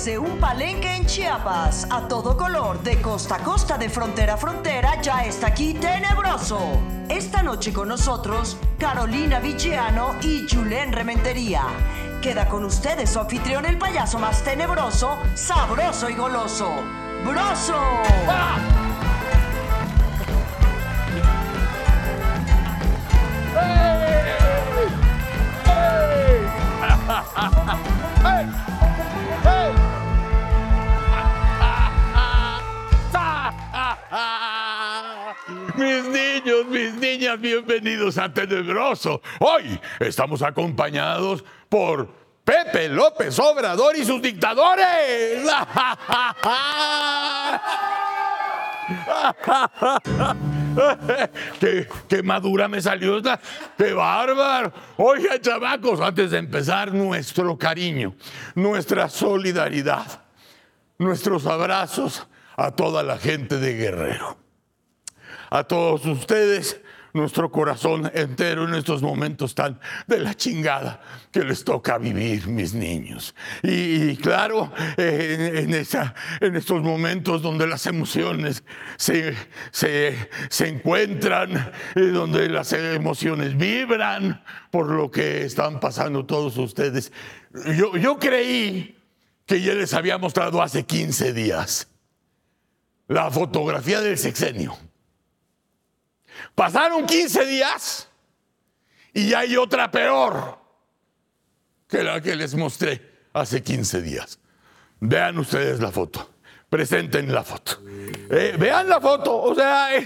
Desde un palenque en Chiapas, a todo color, de costa a costa, de frontera a frontera, ya está aquí Tenebroso. Esta noche con nosotros, Carolina Vigiano y Julen Rementería. Queda con ustedes su anfitrión, el payaso más tenebroso, sabroso y goloso, Broso. Mis niños, mis niñas, bienvenidos a Tenebroso. Hoy estamos acompañados por Pepe López Obrador y sus dictadores. qué, qué madura me salió esta. ¡Qué bárbaro! Oigan, chamacos, antes de empezar, nuestro cariño, nuestra solidaridad, nuestros abrazos a toda la gente de Guerrero. A todos ustedes, nuestro corazón entero en estos momentos tan de la chingada que les toca vivir, mis niños. Y, claro, en, en esa- en estos momentos donde las emociones se, se- se encuentran, y donde las emociones vibran por lo que están pasando todos ustedes. Yo, yo creí que ya les había mostrado hace 15 días la fotografía del sexenio. Pasaron 15 días y hay otra peor que la que les mostré hace 15 días. Vean ustedes la foto. Presenten la foto. Eh, vean la foto. O sea,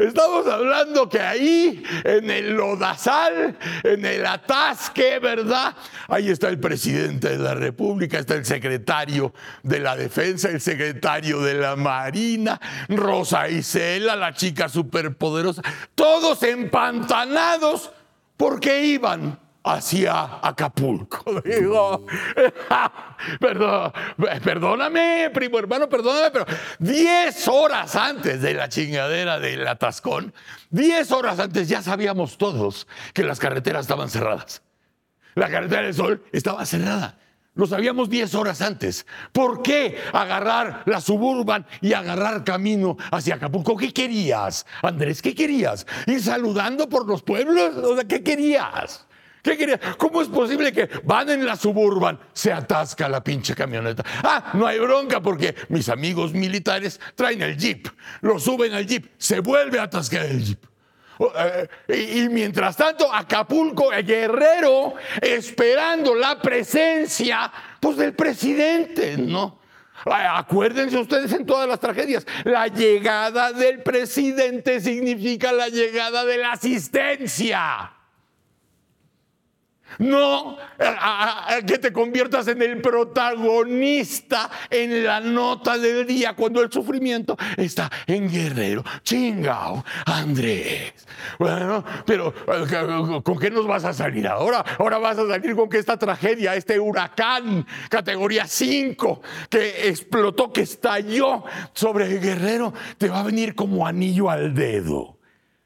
estamos hablando que ahí, en el lodazal, en el atasque, ¿verdad? Ahí está el presidente de la República, está el secretario de la Defensa, el secretario de la Marina, Rosa Isela, la chica superpoderosa, todos empantanados porque iban hacia Acapulco. Digo, perdón, perdóname, primo hermano, perdóname, pero 10 horas antes de la chingadera del atascón, 10 horas antes ya sabíamos todos que las carreteras estaban cerradas. La carretera del Sol estaba cerrada. Lo sabíamos 10 horas antes. ¿Por qué agarrar la suburban y agarrar camino hacia Acapulco? ¿Qué querías, Andrés? ¿Qué querías? ¿Ir saludando por los pueblos? O sea, ¿qué querías? ¿Qué querías? ¿Cómo es posible que van en la suburban, se atasca la pinche camioneta? Ah, no hay bronca porque mis amigos militares traen el jeep, lo suben al jeep, se vuelve a atascar el jeep. Oh, eh, Y, mientras tanto, Acapulco, eh, Guerrero, esperando la presencia pues, del presidente, ¿no? Acuérdense ustedes en todas las tragedias, la llegada del presidente significa la llegada de la asistencia. No que te conviertas en el protagonista en la nota del día cuando el sufrimiento está en Guerrero. Chingao, Andrés. Bueno, pero eh, ¿con qué nos vas a salir ahora? Ahora vas a salir con que esta tragedia, este huracán categoría 5 que explotó, que estalló sobre Guerrero, te va a venir como anillo al dedo.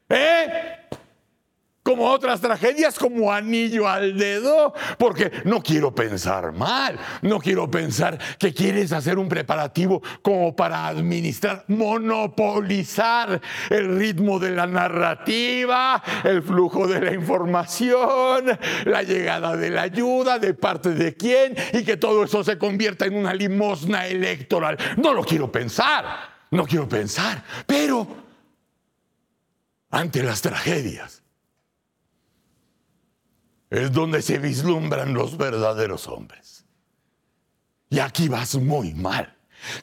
¿Eh? Como otras tragedias, como anillo al dedo, porque no quiero pensar mal, no quiero pensar que quieres hacer un preparativo como para administrar, monopolizar el ritmo de la narrativa, el flujo de la información, la llegada de la ayuda, de parte de quién, y que todo eso se convierta en una limosna electoral. No lo quiero pensar, no quiero pensar, pero ante las tragedias es donde se vislumbran los verdaderos hombres. Y aquí vas muy mal.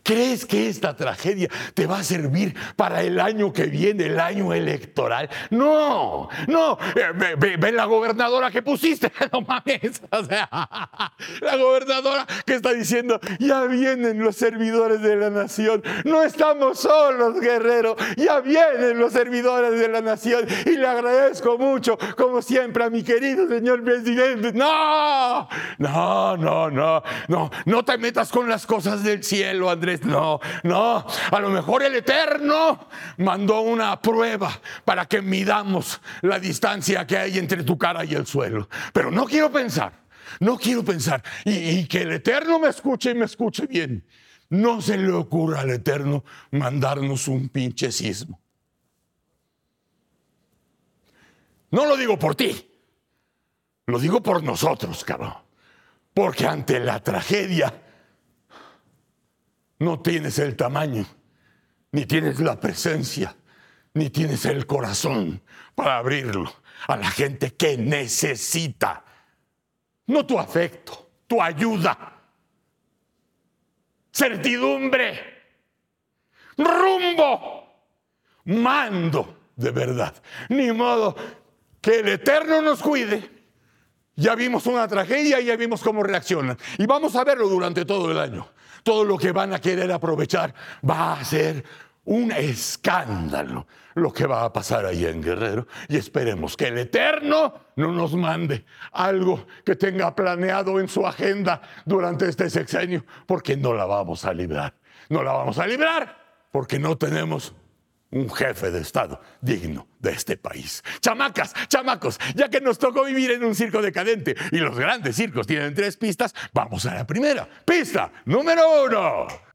¿Crees que esta tragedia te va a servir para el año que viene, el año electoral? No, no. Eh, Ve, la gobernadora que pusiste, no mames. O la gobernadora que está diciendo, ya vienen los servidores de la nación. No estamos solos, guerrero. Ya vienen los servidores de la nación. Y le agradezco mucho, como siempre, a mi querido señor presidente. No, no, no, no, no. No te metas con las cosas del cielo, Andrés. No, no. A lo mejor el Eterno mandó una prueba para que midamos la distancia que hay entre tu cara y el suelo. Pero no quiero pensar. No quiero pensar. Y, que el Eterno me escuche y me escuche bien. No se le ocurra al Eterno mandarnos un pinche sismo. No lo digo por ti. Lo digo por nosotros, cabrón. Porque ante la tragedia no tienes el tamaño, ni tienes la presencia, ni tienes el corazón para abrirlo a la gente que necesita. No tu afecto, tu ayuda. Certidumbre, rumbo, mando de verdad. Ni modo que el Eterno nos cuide. Ya vimos una tragedia y ya vimos cómo reaccionan. Y vamos a verlo durante todo el año. Todo lo que van a querer aprovechar va a ser un escándalo lo que va a pasar ahí en Guerrero y esperemos que el Eterno no nos mande algo que tenga planeado en su agenda durante este sexenio, porque no la vamos a librar. No la vamos a librar porque no tenemos un jefe de Estado digno de este país. Chamacas, chamacos, ya que nos tocó vivir en un circo decadente y los grandes circos tienen tres pistas, vamos a la primera. Pista número uno.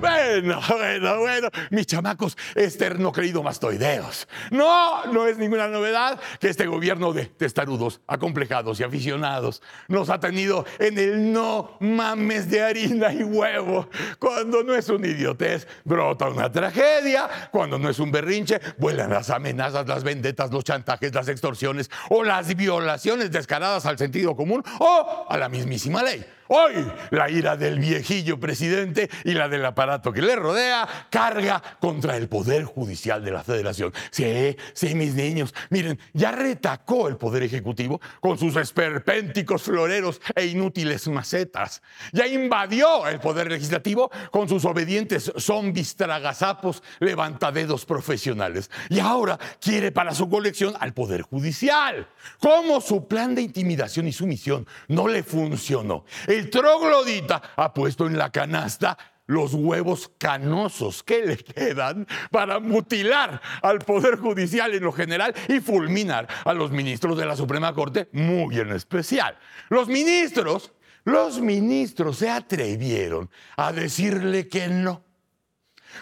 Bueno, bueno, bueno, mis chamacos esterno creído mastoideos. No, no es ninguna novedad que este gobierno de testarudos, acomplejados y aficionados nos ha tenido en el no mames de harina y huevo. Cuando no es una idiotez, brota una tragedia. Cuando no es un berrinche, vuelan las amenazas, las vendetas, los chantajes, las extorsiones o las violaciones descaradas al sentido común o a la mismísima ley. Hoy la ira del viejillo presidente y la del aparato que le rodea carga contra el Poder Judicial de la Federación. Sí, sí, mis niños. Miren, ya retacó el Poder Ejecutivo con sus esperpénticos floreros e inútiles macetas. Ya invadió el Poder Legislativo con sus obedientes zombis tragazapos levantadedos profesionales. Y ahora quiere para su colección al Poder Judicial. ¿Cómo su plan de intimidación y sumisión no le funcionó? El troglodita ha puesto en la canasta los huevos canosos que le quedan para mutilar al Poder Judicial en lo general y fulminar a los ministros de la Suprema Corte muy en especial. Los ministros, los ministros se atrevieron a decirle que no.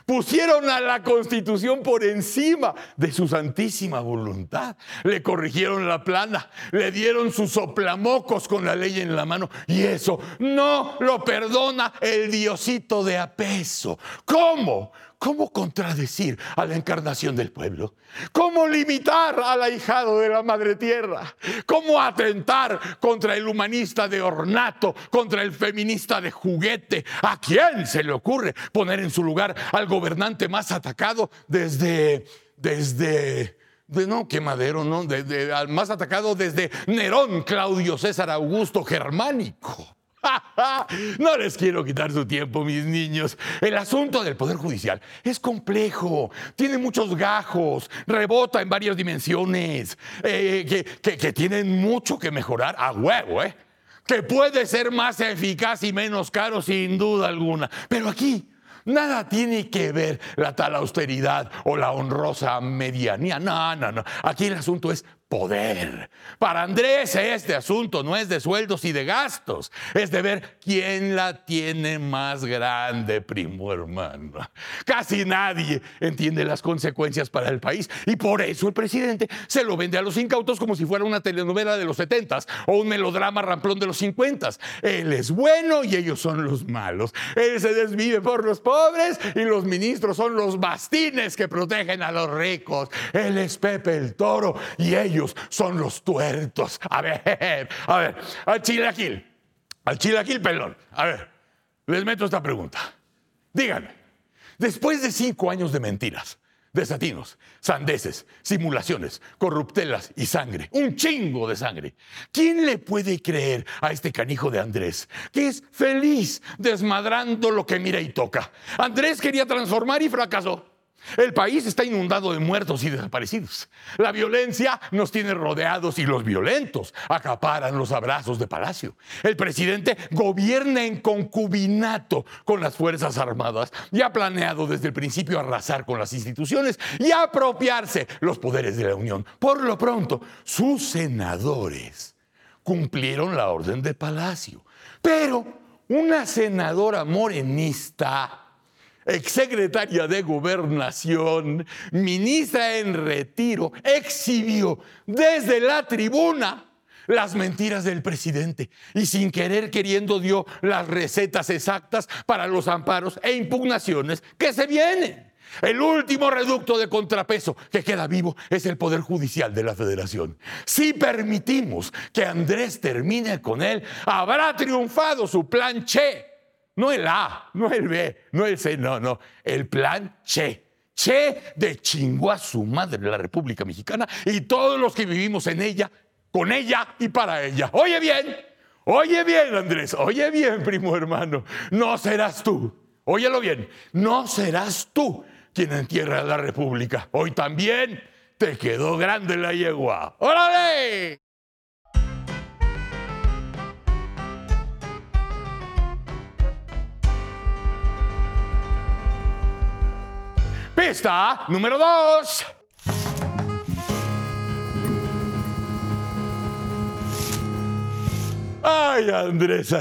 Pusieron a la constitución por encima de su santísima voluntad. Le corrigieron la plana, le dieron sus soplamocos con la ley en la mano y eso no lo perdona el diosito de apeso. ¿Cómo? ¿Cómo contradecir a la encarnación del pueblo? ¿Cómo limitar al ahijado de la madre tierra? ¿Cómo atentar contra el humanista de ornato, contra el feminista de juguete? ¿A quién se le ocurre poner en su lugar al gobernante más atacado desde, desde, de, no, qué madero, no, al más atacado desde Nerón, Claudio César Augusto Germánico? No les quiero quitar su tiempo, mis niños. El asunto del Poder Judicial es complejo, tiene muchos gajos, rebota en varias dimensiones, eh, que, que tienen mucho que mejorar a huevo, ¿eh? Que puede ser más eficaz y menos caro, sin duda alguna. Pero aquí Nada tiene que ver la tal austeridad o la honrosa medianía. No, no, no. Aquí el asunto es poder. Para Andrés este asunto no es de sueldos y de gastos, es de ver quién la tiene más grande, primo hermano. Casi nadie entiende las consecuencias para el país y por eso el presidente se lo vende a los incautos como si fuera una telenovela de los setentas o un melodrama ramplón de los cincuentas. Él es bueno y ellos son los malos. Él se desvive por los pobres y los ministros son los bastines que protegen a los ricos. Él es Pepe el Toro y ellos son los tuertos. A ver, a ver, al chilaquil, al chilaquil pelón. A ver, les meto esta pregunta. Díganme, después de cinco años de mentiras, desatinos, sandeces, simulaciones, corruptelas y sangre, un chingo de sangre. ¿Quién le puede creer a este canijo de Andrés, que es feliz desmadrando lo que mira y toca? Andrés quería transformar y fracasó. El país está inundado de muertos y desaparecidos. La violencia nos tiene rodeados y los violentos acaparan los abrazos de palacio. El presidente gobierna en concubinato con las Fuerzas Armadas y ha planeado desde el principio arrasar con las instituciones y apropiarse los poderes de la Unión. Por lo pronto, sus senadores cumplieron la orden de palacio. Pero una senadora morenista exsecretaria de gobernación, ministra en retiro, exhibió desde la tribuna las mentiras del presidente y sin querer queriendo dio las recetas exactas para los amparos e impugnaciones que se vienen. El último reducto de contrapeso que queda vivo es el Poder Judicial de la Federación. Si permitimos que Andrés termine con él, habrá triunfado su plan Che no el A, no el B, no el C, no, no. El plan Che. Che de chingó a su madre la República Mexicana y todos los que vivimos en ella, con ella y para ella. Oye bien, oye bien, Andrés, oye bien, primo hermano. No serás tú, óyelo bien, no serás tú quien entierra a la República. Hoy también te quedó grande la yegua. ¡Órale! Pista número dos. Ay, Andrés.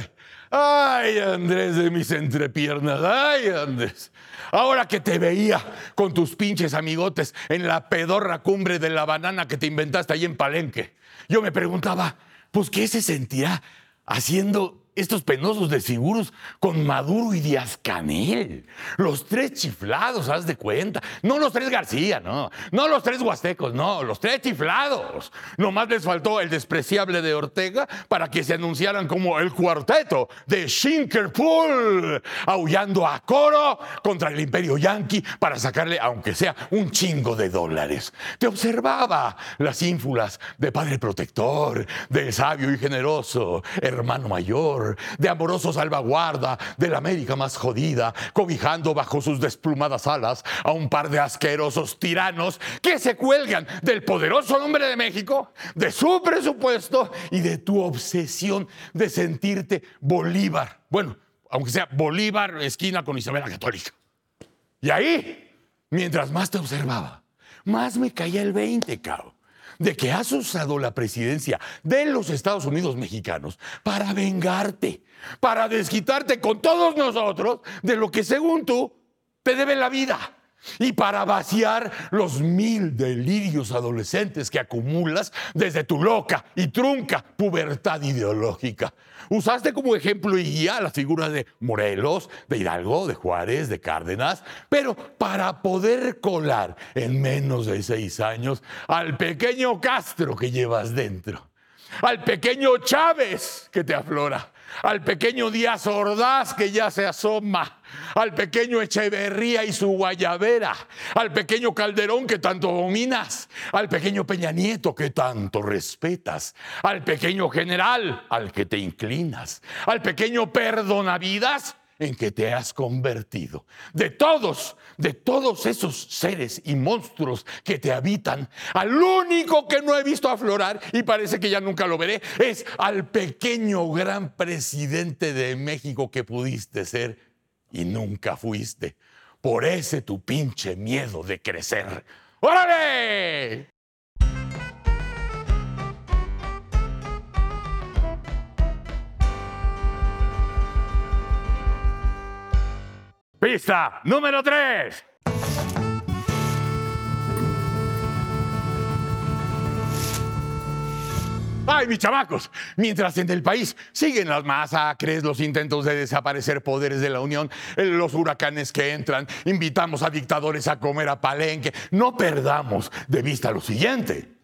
Ay, Andrés de mis entrepiernas. Ay, Andrés. Ahora que te veía con tus pinches amigotes en la pedorra cumbre de la banana que te inventaste ahí en Palenque, yo me preguntaba, pues, ¿qué se sentirá haciendo estos penosos desfiguros con Maduro y Díaz Canel. Los tres chiflados, haz de cuenta. No los tres García, no. No los tres huastecos, no. Los tres chiflados. Nomás les faltó el despreciable de Ortega para que se anunciaran como el cuarteto de Shinkerpool, aullando a coro contra el imperio yanqui para sacarle, aunque sea, un chingo de dólares. Te observaba las ínfulas de padre protector, del sabio y generoso hermano mayor de amoroso salvaguarda de la América más jodida, cobijando bajo sus desplumadas alas a un par de asquerosos tiranos que se cuelgan del poderoso nombre de México, de su presupuesto y de tu obsesión de sentirte Bolívar. Bueno, aunque sea Bolívar esquina con Isabel la Católica. Y ahí, mientras más te observaba, más me caía el 20, cabrón de que has usado la presidencia de los Estados Unidos mexicanos para vengarte, para desquitarte con todos nosotros de lo que según tú te debe la vida y para vaciar los mil delirios adolescentes que acumulas desde tu loca y trunca pubertad ideológica. Usaste como ejemplo y guía las figuras de Morelos, de Hidalgo, de Juárez, de Cárdenas, pero para poder colar en menos de seis años al pequeño Castro que llevas dentro, al pequeño Chávez que te aflora al pequeño Díaz Ordaz que ya se asoma, al pequeño Echeverría y su guayabera, al pequeño Calderón que tanto dominas, al pequeño Peña Nieto que tanto respetas, al pequeño general al que te inclinas, al pequeño Perdonavidas en que te has convertido. De todos, de todos esos seres y monstruos que te habitan, al único que no he visto aflorar y parece que ya nunca lo veré, es al pequeño gran presidente de México que pudiste ser y nunca fuiste. Por ese tu pinche miedo de crecer. ¡Órale! Pista número 3. ¡Ay, mis chamacos! Mientras en el país siguen las masacres, los intentos de desaparecer poderes de la Unión, los huracanes que entran, invitamos a dictadores a comer a palenque, no perdamos de vista lo siguiente.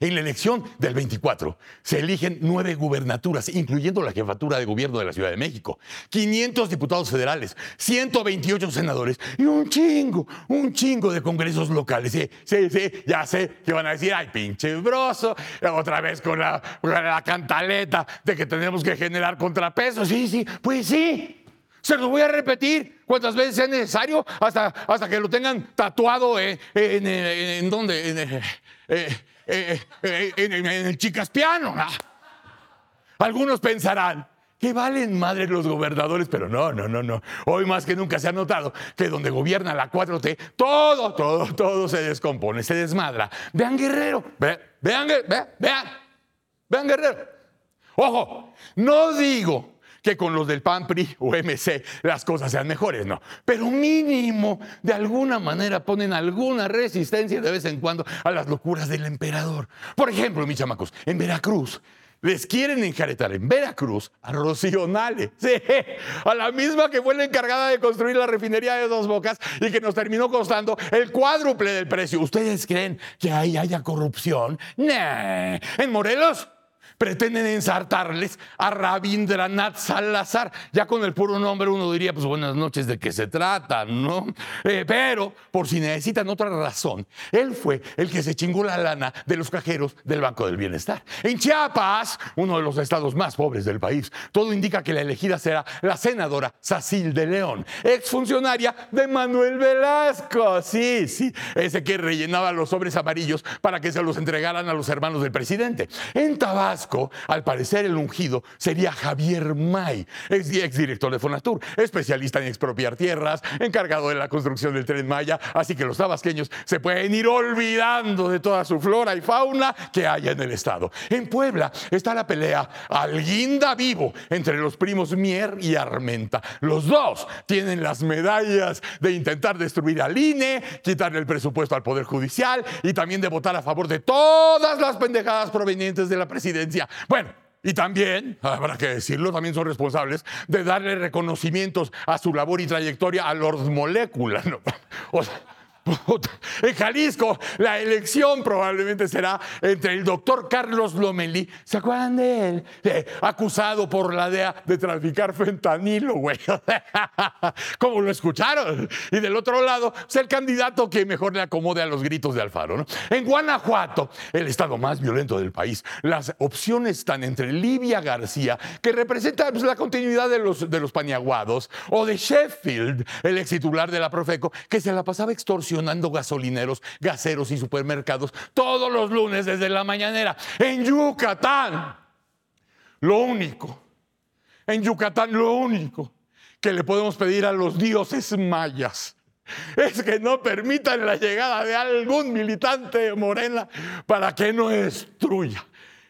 En la elección del 24 se eligen nueve gubernaturas, incluyendo la jefatura de gobierno de la Ciudad de México, 500 diputados federales, 128 senadores y un chingo, un chingo de congresos locales. Sí, sí, sí, ya sé que van a decir, ay, pinche broso, otra vez con la, la cantaleta de que tenemos que generar contrapesos. Sí, sí, pues sí. Se los voy a repetir cuantas veces sea necesario hasta, hasta que lo tengan tatuado en, en, en, donde, en, eh, el chicaspiano. Algunos pensarán, que valen madre los gobernadores, pero no, no, no, no. Hoy más que nunca se ha notado que donde gobierna la 4T, todo, todo, todo se descompone, se desmadra. Vean Guerrero, vean, vean, vean, vean Guerrero. Ojo, no digo que con los del PAN, PRI o MC las cosas sean mejores, no. Pero mínimo, de alguna manera ponen alguna resistencia de vez en cuando a las locuras del emperador. Por ejemplo, mis chamacos, en Veracruz les quieren enjaretar en Veracruz a Rocío a la misma que fue la encargada de construir la refinería de Dos Bocas y que nos terminó costando el cuádruple del precio. ¿Ustedes creen que ahí haya corrupción? Nah. En Morelos pretenden ensartarles a Rabindranath Salazar. Ya con el puro nombre uno diría, pues buenas noches, ¿de qué se trata? ¿No? Eh, pero, por si necesitan otra razón, él fue el que se chingó la lana de los cajeros del Banco del Bienestar. En Chiapas, uno de los estados más pobres del país, todo indica que la elegida será la senadora Sacil de León, exfuncionaria de Manuel Velasco. Sí, sí, ese que rellenaba los sobres amarillos para que se los entregaran a los hermanos del presidente. En Tabasco, al parecer el ungido sería Javier May, exdirector de Fonatur, especialista en expropiar tierras, encargado de la construcción del tren Maya, así que los tabasqueños se pueden ir olvidando de toda su flora y fauna que haya en el estado. En Puebla está la pelea al guinda vivo entre los primos Mier y Armenta. Los dos tienen las medallas de intentar destruir al INE, quitarle el presupuesto al Poder Judicial y también de votar a favor de todas las pendejadas provenientes de la presidencia bueno, y también, habrá que decirlo, también son responsables de darle reconocimientos a su labor y trayectoria a Lord Molecula. ¿no? O sea, en Jalisco, la elección probablemente será entre el doctor Carlos Lomelí, ¿se acuerdan de él? Eh, acusado por la DEA de traficar fentanilo, güey. ¿Cómo lo escucharon? Y del otro lado, es el candidato que mejor le acomode a los gritos de Alfaro. ¿no? En Guanajuato, el estado más violento del país, las opciones están entre Livia García, que representa pues, la continuidad de los, de los paniaguados, o de Sheffield, el ex titular de la Profeco, que se la pasaba extorsionando gasolineros, gaseros y supermercados todos los lunes desde la mañanera. En Yucatán, lo único, en Yucatán lo único que le podemos pedir a los dioses mayas es que no permitan la llegada de algún militante de Morena para que no destruya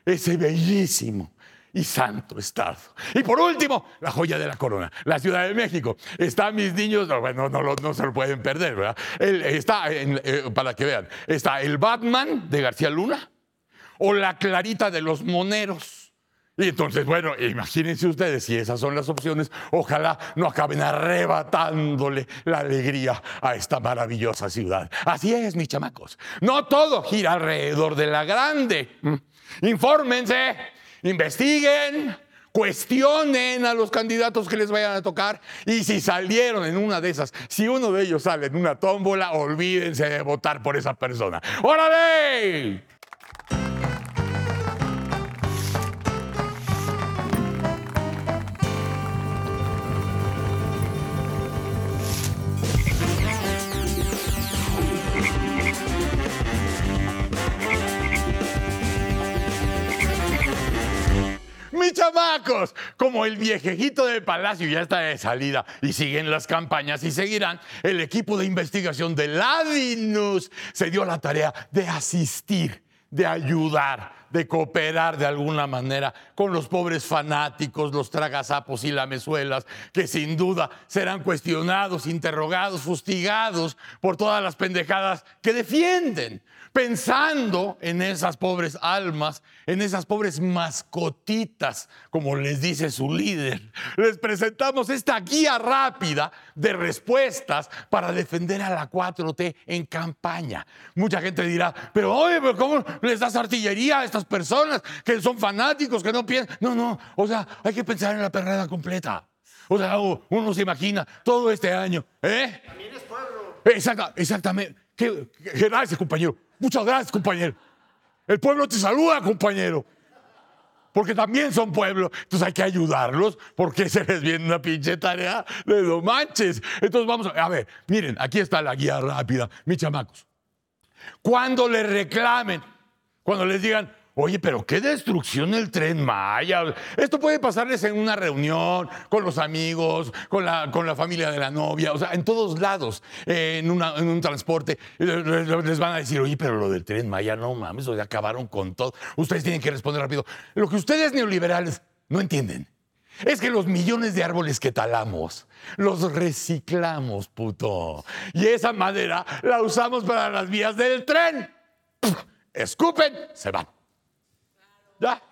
ese bellísimo y santo estado. Y por último, la joya de la corona, la Ciudad de México. Está mis niños, no, bueno, no, se lo pueden perder, ¿verdad? está, eh, para que vean, está el Batman de García Luna o la Clarita de los Moneros. Y entonces, bueno, imagínense ustedes si esas son las opciones, ojalá no acaben arrebatándole la alegría a esta maravillosa ciudad. Así es, mis chamacos. No todo gira alrededor de la grande. Mm. Infórmense investiguen, cuestionen a los candidatos que les vayan a tocar y si salieron en una de esas, si uno de ellos sale en una tómbola, olvídense de votar por esa persona. ¡Órale! Chamacos, como el viejejito de Palacio ya está de salida y siguen las campañas y seguirán, el equipo de investigación de Ladinus se dio la tarea de asistir, de ayudar, de cooperar de alguna manera con los pobres fanáticos, los tragasapos y lamezuelas, que sin duda serán cuestionados, interrogados, fustigados por todas las pendejadas que defienden pensando en esas pobres almas, en esas pobres mascotitas, como les dice su líder. Les presentamos esta guía rápida de respuestas para defender a la 4T en campaña. Mucha gente dirá, pero oye, ¿cómo les das artillería a estas personas que son fanáticos, que no piensan? No, no, o sea, hay que pensar en la perrada completa. O sea, uno se imagina todo este año, ¿eh? También es pueblo. exactamente. gracias, compañero. Muchas gracias, compañero. El pueblo te saluda, compañero. porque también son pueblo. Entonces hay que ayudarlos porque se les viene una pinche tarea de no manches. Entonces vamos a, a ver, miren, aquí está la guía rápida, mis chamacos. Cuando les reclamen, cuando les digan, Oye, pero qué destrucción el tren Maya. Esto puede pasarles en una reunión, con los amigos, con la, con la familia de la novia, o sea, en todos lados, eh, en, un transporte. Les van a decir, oye, pero lo del tren Maya, no mames, o acabaron con todo. Ustedes tienen que responder rápido. Lo que ustedes neoliberales no entienden es que los millones de árboles que talamos los reciclamos, puto. Y esa madera la usamos para las vías del tren. Escupen, se van. Ya.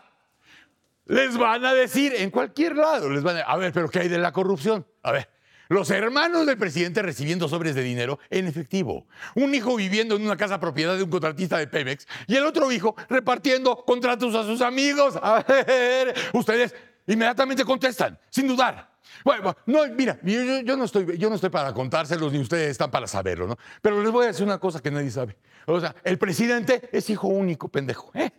Les van a decir en cualquier lado, les van a, a ver, pero ¿qué hay de la corrupción? A ver, los hermanos del presidente recibiendo sobres de dinero en efectivo. Un hijo viviendo en una casa propiedad de un contratista de Pemex y el otro hijo repartiendo contratos a sus amigos. A ver, ustedes inmediatamente contestan, sin dudar. Bueno, no, mira, yo, no estoy, yo no estoy para contárselos ni ustedes están para saberlo, ¿no? Pero les voy a decir una cosa que nadie sabe. O sea, el presidente es hijo único, pendejo. ¿eh?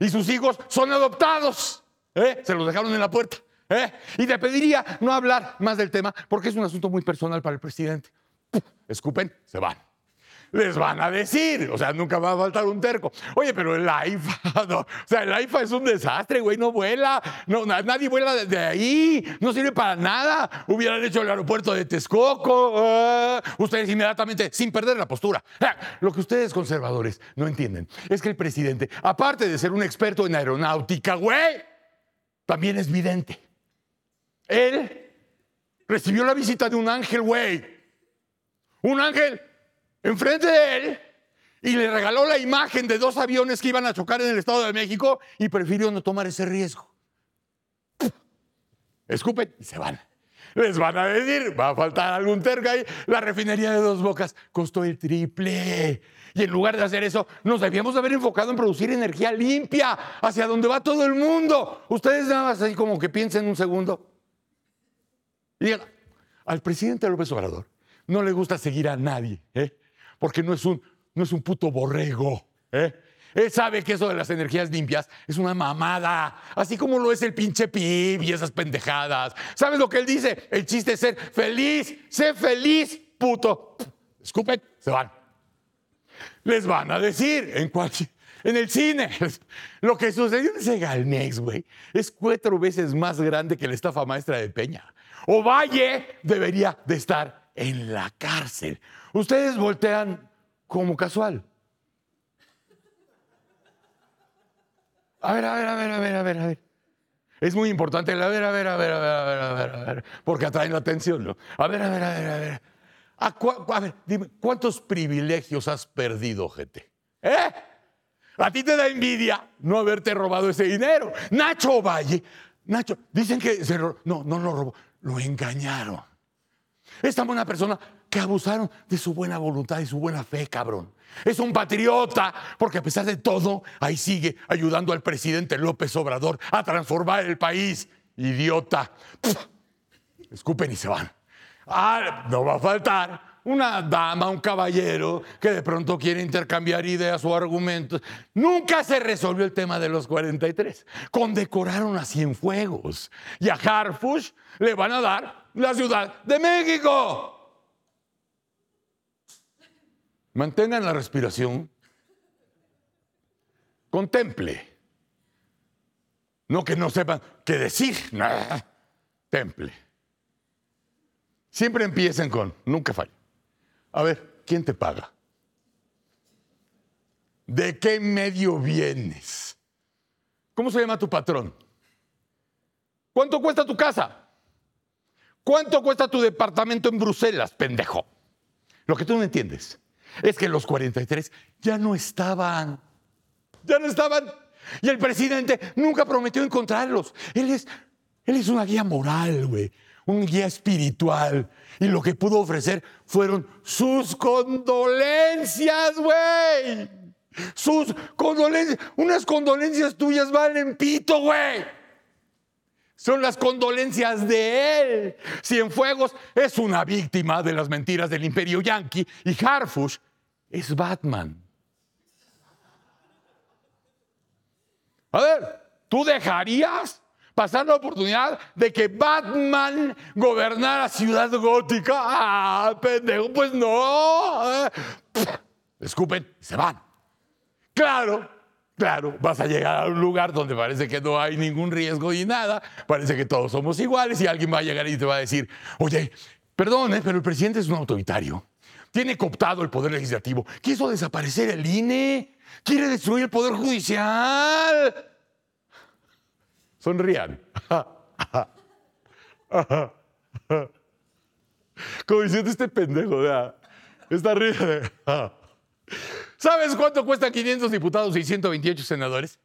Y sus hijos son adoptados. ¿eh? Se los dejaron en la puerta. ¿eh? Y te pediría no hablar más del tema porque es un asunto muy personal para el presidente. Escupen, se van les van a decir. O sea, nunca va a faltar un terco. Oye, pero el AIFA, no. O sea, el AIFA es un desastre, güey, no vuela. No, nadie vuela desde ahí. No sirve para nada. Hubieran hecho el aeropuerto de Texcoco. Ah, ustedes inmediatamente, sin perder la postura. lo que ustedes conservadores no entienden es que el presidente, aparte de ser un experto en aeronáutica, güey, también es vidente. Él recibió la visita de un ángel, güey. Un ángel enfrente de él y le regaló la imagen de dos aviones que iban a chocar en el Estado de México y prefirió no tomar ese riesgo. Escupen y se van. Les van a decir, va a faltar algún terga ahí. La refinería de dos bocas costó el triple. Y en lugar de hacer eso, nos debíamos haber enfocado en producir energía limpia, hacia donde va todo el mundo. Ustedes nada más así como que piensen un segundo. Y digan, al presidente López Obrador no le gusta seguir a nadie. ¿eh? Porque no es un, no es un puto borrego. ¿eh? Él sabe que eso de las energías limpias es una mamada, así como lo es el pinche PIB y esas pendejadas. ¿Sabes lo que él dice? El chiste es ser feliz, sé feliz, puto. Escupen, se van. Les van a decir en en el cine. Lo que sucedió en ese Galmex, güey, es cuatro veces más grande que la estafa maestra de Peña. Ovalle debería de estar en la cárcel. Ustedes voltean como casual. A ver, a ver, a ver, a ver, a ver, a ver. Es muy importante a ver, a ver, a ver, a ver, a ver, a ver, porque atraen la atención, ¿no? A ver, a ver, a ver, a ver. A, ver, dime, ¿cuántos privilegios has perdido, gente? ¿Eh? A ti te da envidia no haberte robado ese dinero. Nacho Valle, Nacho, dicen que se no, no lo robó, lo engañaron. Esta buena persona que abusaron de su buena voluntad y su buena fe, cabrón. Es un patriota, porque a pesar de todo, ahí sigue ayudando al presidente López Obrador a transformar el país. Idiota. Escupen y se van. Ah, no va a faltar una dama, un caballero que de pronto quiere intercambiar ideas o argumentos. Nunca se resolvió el tema de los 43. Condecoraron a Cienfuegos y a Harfush le van a dar la Ciudad de México. Mantengan la respiración. Contemple. No que no sepan qué decir. Nada. Temple. Siempre empiecen con, nunca falla. A ver, ¿quién te paga? ¿De qué medio vienes? ¿Cómo se llama tu patrón? ¿Cuánto cuesta tu casa? ¿Cuánto cuesta tu departamento en Bruselas, pendejo? Lo que tú no entiendes es que los 43 ya no estaban. Ya no estaban. Y el presidente nunca prometió encontrarlos. Él es, él es una guía moral, güey. Un guía espiritual. Y lo que pudo ofrecer fueron sus condolencias, güey. Sus condolencias. Unas condolencias tuyas valen pito, güey. Son las condolencias de él. Cienfuegos es una víctima de las mentiras del imperio yanqui y Harfush es Batman. A ver, ¿Tú dejarías pasar la oportunidad de que Batman gobernara Ciudad Gótica? Ah, pendejo, pues no. Escupen, se van. Claro, claro, vas a llegar a un lugar donde parece que no hay ningún riesgo y nada, parece que todos somos iguales y alguien va a llegar y te va a decir, oye, perdón, pero el presidente es un autoritario. Tiene cooptado el poder legislativo. Quiso desaparecer el INE. Quiere destruir el poder judicial. Sonrían. Como diciendo este pendejo, ¿verdad? Está riendo. ¿Sabes cuánto cuesta 500 diputados y 128 senadores?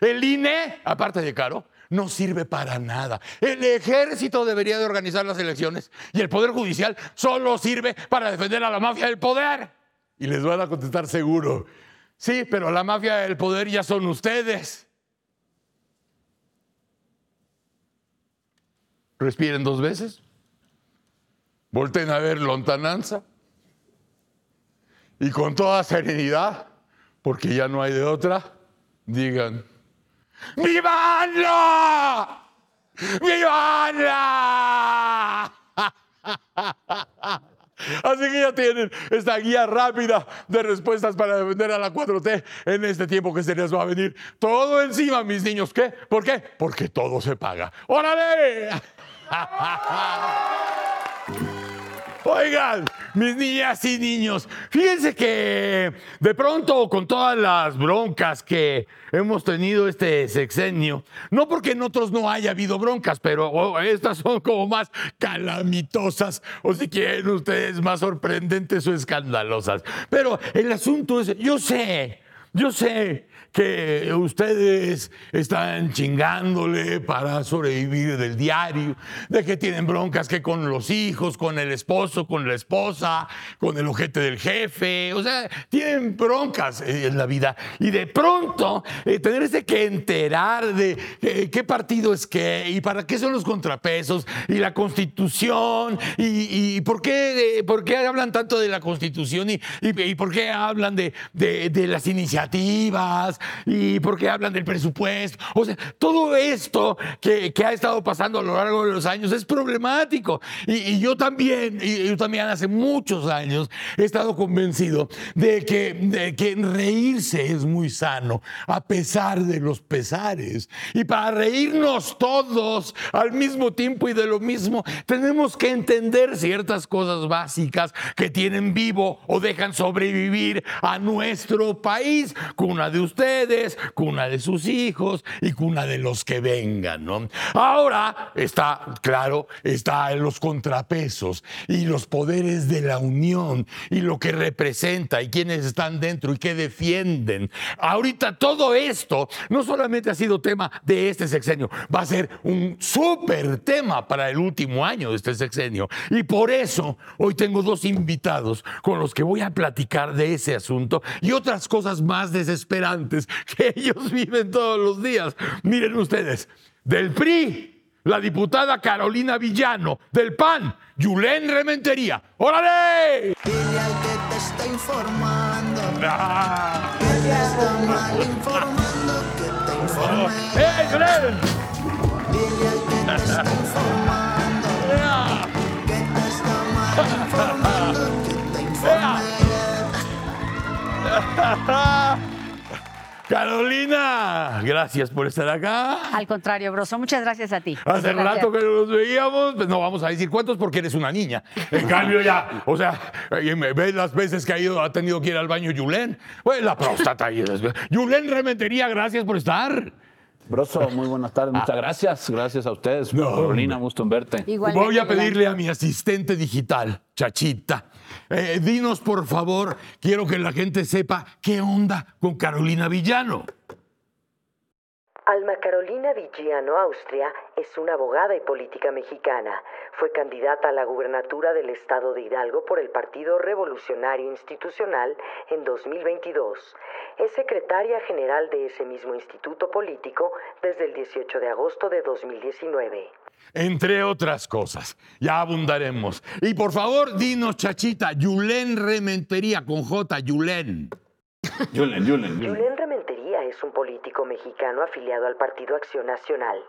El INE, aparte de caro, no sirve para nada. El ejército debería de organizar las elecciones y el Poder Judicial solo sirve para defender a la mafia del poder. Y les van a contestar seguro, sí, pero la mafia del poder ya son ustedes. Respiren dos veces. Volten a ver lontananza. Y con toda serenidad, porque ya no hay de otra, digan, ¡Vivanla! ¡Vivanla! Así que ya tienen esta guía rápida de respuestas para defender a la 4T en este tiempo que se les va a venir todo encima, mis niños. ¿Qué? ¿Por qué? Porque todo se paga. ¡Órale! Oigan, mis niñas y niños, fíjense que de pronto con todas las broncas que hemos tenido este sexenio, no porque en otros no haya habido broncas, pero oh, estas son como más calamitosas o si quieren ustedes más sorprendentes o escandalosas. Pero el asunto es, yo sé, yo sé que ustedes están chingándole para sobrevivir del diario, de que tienen broncas que con los hijos, con el esposo, con la esposa, con el ojete del jefe, o sea, tienen broncas en la vida. Y de pronto, eh, tenerse que enterar de eh, qué partido es qué y para qué son los contrapesos y la constitución y, por, qué, por qué hablan tanto de la constitución y, y por qué hablan de, de las iniciativas y por qué hablan del presupuesto. O sea, todo esto que, ha estado pasando a lo largo de los años es problemático. Y, yo también, y yo también hace muchos años he estado convencido de que, de que reírse es muy sano, a pesar de los pesares. Y para reírnos todos al mismo tiempo y de lo mismo, tenemos que entender ciertas cosas básicas que tienen vivo o dejan sobrevivir a nuestro país, cuna de ustedes cuna de sus hijos y cuna de los que vengan, ¿no? Ahora está, claro, está en los contrapesos y los poderes de la unión y lo que representa y quienes están dentro y qué defienden. Ahorita todo esto no solamente ha sido tema de este sexenio, va a ser un súper tema para el último año de este sexenio. Y por eso hoy tengo dos invitados con los que voy a platicar de ese asunto y otras cosas más desesperantes que ellos viven todos los días. Miren ustedes, del PRI, la diputada Carolina Villano, del PAN, Yulén Rementería. ¡Órale! Dile al que te está informando. Ah. Que te está mal informando, que te informe. ¡Eh, Yulén! Dile al que te está informando. Que te está mal informando, que te informe. Carolina, gracias por estar acá. Al contrario, Broso, muchas gracias a ti. Hace rato que no nos veíamos, pues no vamos a decir cuántos porque eres una niña. En cambio ya, o sea, ves las veces que ha ido, ha tenido que ir al baño Yulén. Pues la próstata ahí. Yulén Rementería, gracias por estar. Broso, muy buenas tardes, muchas gracias. Gracias a ustedes. Carolina, gusto en verte. Igualmente, Voy a pedirle a mi asistente digital, Chachita, eh, dinos por favor, quiero que la gente sepa qué onda con Carolina Villano. Alma Carolina Villano Austria es una abogada y política mexicana. Fue candidata a la gubernatura del estado de Hidalgo por el Partido Revolucionario Institucional en 2022. Es secretaria general de ese mismo instituto político desde el 18 de agosto de 2019. Entre otras cosas, ya abundaremos. Y por favor, dinos, chachita, Yulén Rementería con J, Yulén. Julen, Julen, Julen. Julen Es un político mexicano afiliado al Partido Acción Nacional.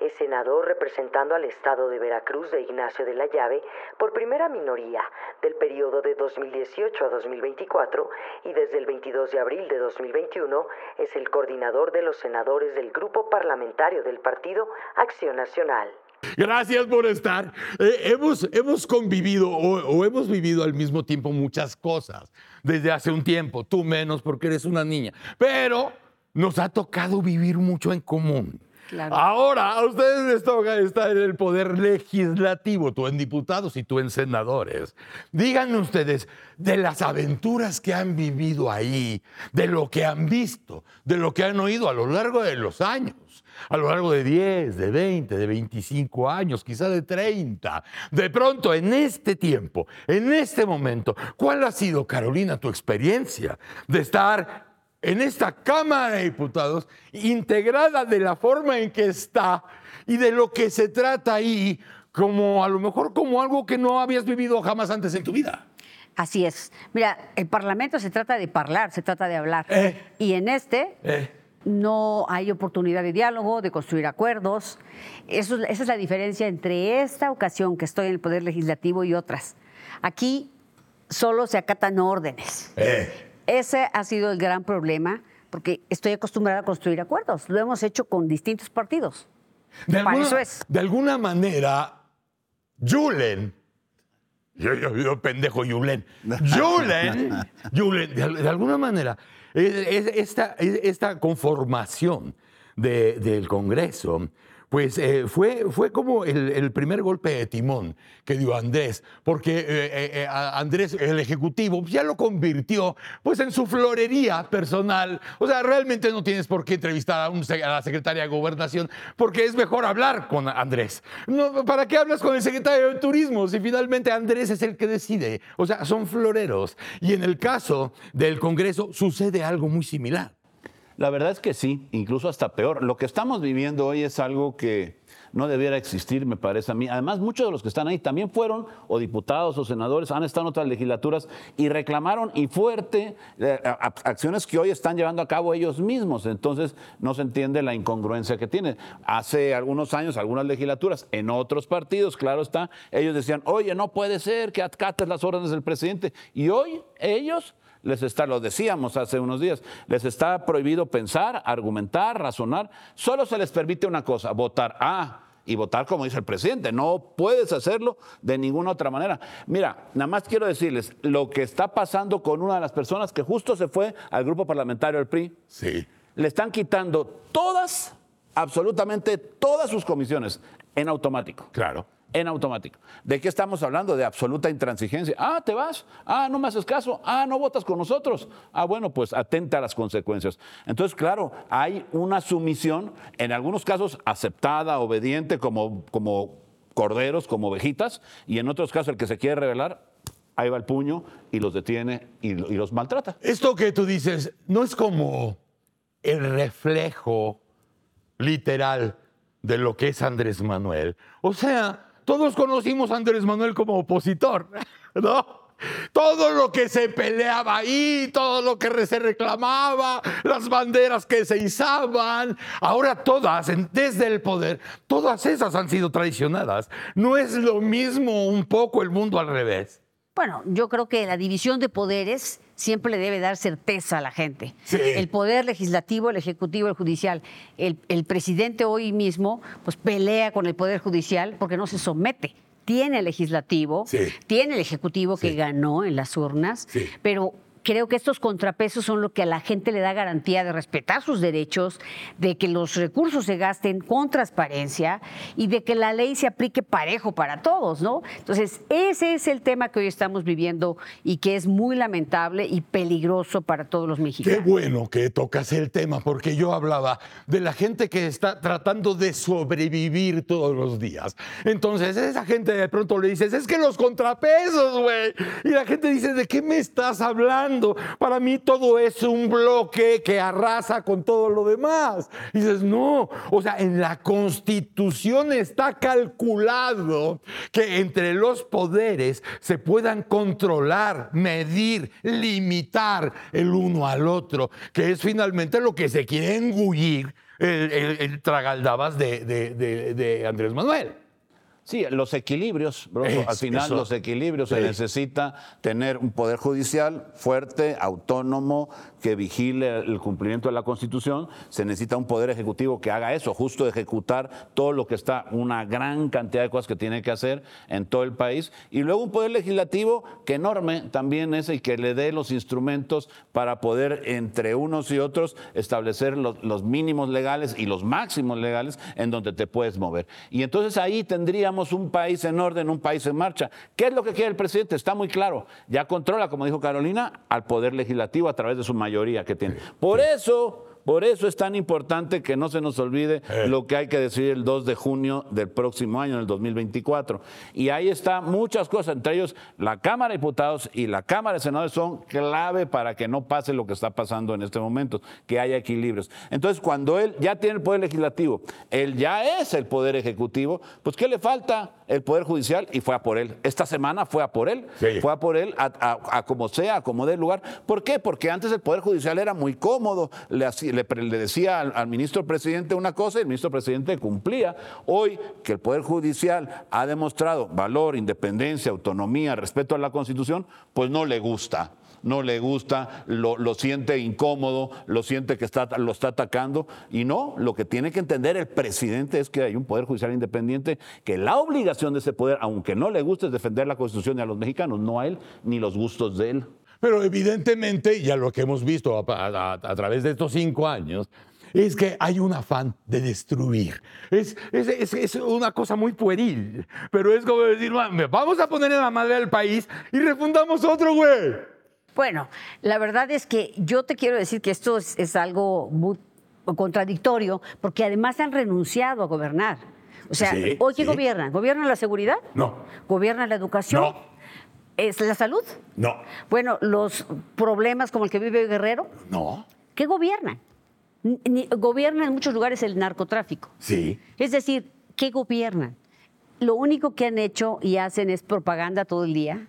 Es senador representando al estado de Veracruz de Ignacio de la Llave por primera minoría del periodo de 2018 a 2024 y desde el 22 de abril de 2021 es el coordinador de los senadores del grupo parlamentario del Partido Acción Nacional. Gracias por estar. Eh, hemos, hemos convivido o, o hemos vivido al mismo tiempo muchas cosas desde hace un tiempo. Tú menos porque eres una niña. Pero nos ha tocado vivir mucho en común. Claro. Ahora a ustedes les toca estar en el poder legislativo, tú en diputados y tú en senadores. Díganme ustedes de las aventuras que han vivido ahí, de lo que han visto, de lo que han oído a lo largo de los años, a lo largo de 10, de 20, de 25 años, quizá de 30. De pronto, en este tiempo, en este momento, ¿cuál ha sido, Carolina, tu experiencia de estar en esta Cámara de Diputados, integrada de la forma en que está y de lo que se trata ahí, como a lo mejor como algo que no habías vivido jamás antes en tu vida. Así es. Mira, el Parlamento se trata de hablar, se trata de hablar. Eh. Y en este Eh. no hay oportunidad de diálogo, de construir acuerdos. Eso, esa es la diferencia entre esta ocasión que estoy en el Poder Legislativo y otras. Aquí solo se acatan órdenes. Eh. Ese ha sido el gran problema, porque estoy acostumbrada a construir acuerdos. Lo hemos hecho con distintos partidos. De Para alguna, eso es. de alguna manera, Julen, yo, yo, yo pendejo Julen, Julen, Julen, de, al- de alguna manera, es- es- esta, es- esta conformación de- del Congreso, pues eh, fue, fue como el, primer golpe de timón que dio Andrés, porque eh, eh, Andrés, el Ejecutivo, ya lo convirtió pues en su florería personal. O sea, realmente no tienes por qué entrevistar a, la secretaria de Gobernación, porque es mejor hablar con Andrés. ¿Para qué hablas con el secretario de Turismo si finalmente Andrés es el que decide? O sea, son floreros. Y en el caso del Congreso sucede algo muy similar. La verdad es que sí, incluso hasta peor. Lo que estamos viviendo hoy es algo que no debiera existir, me parece a mí. Además, muchos de los que están ahí también fueron o diputados o senadores, han estado en otras legislaturas y reclamaron y fuerte eh, acciones que hoy están llevando a cabo ellos mismos. Entonces, no se entiende la incongruencia que tiene. Hace algunos años, algunas legislaturas, en otros partidos, claro está, ellos decían, oye, no puede ser que acates las órdenes del presidente. Y hoy ellos les está, lo decíamos hace unos días, les está prohibido pensar, argumentar, razonar. Solo se les permite una cosa, votar. Ah, y votar como dice el presidente. No puedes hacerlo de ninguna otra manera. Mira, nada más quiero decirles lo que está pasando con una de las personas que justo se fue al grupo parlamentario del PRI. Sí. Le están quitando todas, absolutamente todas sus comisiones en automático Claro. En automático. ¿De qué estamos hablando? De absoluta intransigencia. Ah, te vas. Ah, no me haces caso. Ah, no votas con nosotros. Ah, bueno, pues atenta a las consecuencias. Entonces, claro, hay una sumisión, en algunos casos aceptada, obediente, como, como corderos, como ovejitas, y en otros casos el que se quiere rebelar, ahí va el puño y los detiene y, y los maltrata. Esto que tú dices no es como el reflejo literal de lo que es Andrés Manuel. O sea, todos conocimos a Andrés Manuel como opositor, ¿no? Todo lo que se peleaba ahí, todo lo que se reclamaba, las banderas que se izaban, ahora todas, desde el poder, todas esas han sido traicionadas. No es lo mismo un poco el mundo al revés. Bueno, yo creo que la división de poderes siempre le debe dar certeza a la gente. Sí. El poder legislativo, el ejecutivo, el judicial. El, el presidente hoy mismo pues pelea con el poder judicial porque no se somete. Tiene el legislativo, Sí. tiene el ejecutivo que ganó en las urnas, pero creo que estos contrapesos son lo que a la gente le da garantía de respetar sus derechos, de que los recursos se gasten con transparencia y de que la ley se aplique parejo para todos, ¿no? Entonces, ese es el tema que hoy estamos viviendo y que es muy lamentable y peligroso para todos los Qué mexicanos. bueno que tocas el tema, porque yo hablaba de la gente que está tratando de sobrevivir todos los días. Entonces, esa gente de pronto le dices, es que los contrapesos, güey. Y la gente dice, ¿de qué me estás hablando? Para mí todo es un bloque que arrasa con todo lo demás. Y dices, no, o sea, en la constitución está calculado que entre los poderes se puedan controlar, medir, limitar el uno al otro, que es finalmente lo que se quiere engullir el, tragaldabas de Andrés Manuel. Sí, los equilibrios, Es- al final eso. los equilibrios Sí. se necesita tener un poder judicial fuerte, autónomo, que vigile el cumplimiento de la Constitución, se necesita un poder ejecutivo que haga eso, justo ejecutar todo lo que está, una gran cantidad de cosas que tiene que hacer en todo el país, y luego un poder legislativo que enorme también ese y que le dé los instrumentos para poder entre unos y otros establecer los, los mínimos legales y los máximos legales en donde te puedes mover. Y entonces ahí tendríamos un país en orden, un país en marcha. ¿Qué es lo que quiere el presidente? Está muy claro. Ya controla, como dijo Carolina, al poder legislativo a través de su mayoría que tiene. Por eso... Por eso es tan importante que no se nos olvide lo que hay que decidir el 2 de junio del próximo año, del 2024. Y ahí está muchas cosas, entre ellos la Cámara de Diputados y la Cámara de Senadores son clave para que no pase lo que está pasando en este momento, que haya equilibrios. Entonces, cuando él ya tiene el poder legislativo, él ya es el poder ejecutivo, pues ¿qué le falta? El poder judicial y fue a por él. Esta semana fue a por él, Sí. fue a por él a, a- a como sea, a como dé lugar. ¿Por qué? Porque antes el Poder Judicial era muy cómodo, le, hacía- le decía al, al ministro presidente una cosa y el ministro presidente cumplía. Hoy que el Poder Judicial ha demostrado valor, independencia, autonomía, respeto a la Constitución, pues no le gusta. No le gusta, lo, lo siente incómodo, lo siente que está, lo está atacando. Y no, lo que tiene que entender el presidente es que hay un Poder Judicial independiente, que la obligación de ese poder, aunque no le guste, es defender la Constitución y a los mexicanos, no a él ni los gustos de él. Pero evidentemente, ya lo que hemos visto a, a- a través de estos cinco años, es que hay un afán de destruir. Es, es- es- es una cosa muy pueril, pero es como decir, "Ma, vamos a poner en la madre del país y refundamos otro, güey. Bueno, la verdad es que yo te quiero decir que esto es, algo muy contradictorio, porque además han renunciado a gobernar. O sea, Sí, ¿hoy qué gobiernan? ¿Gobiernan la seguridad? No. ¿Gobiernan la educación? No. ¿Es la salud? No. Bueno, los problemas como el que vive Guerrero, No. ¿qué gobiernan? Gobiernan en muchos lugares el narcotráfico. Sí. Es decir, ¿qué gobiernan? Lo único que han hecho y hacen es propaganda todo el día.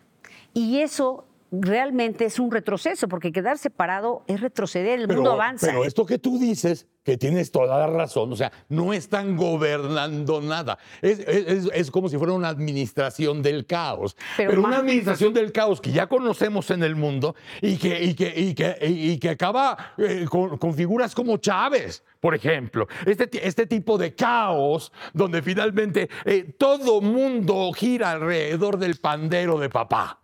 Y eso realmente es un retroceso, porque quedar separado es retroceder, el mundo avanza. pero esto que tú dices, que tienes toda la razón, o sea, no están gobernando nada. Es, es- es- como si fuera una administración del caos. Pero Pero, una administración del caos que ya conocemos en el mundo y que, y que, y que, y- que acaba eh, con, con figuras como Chávez, por ejemplo. Este, este tipo de caos donde finalmente eh, todo mundo gira alrededor del pandero de papá.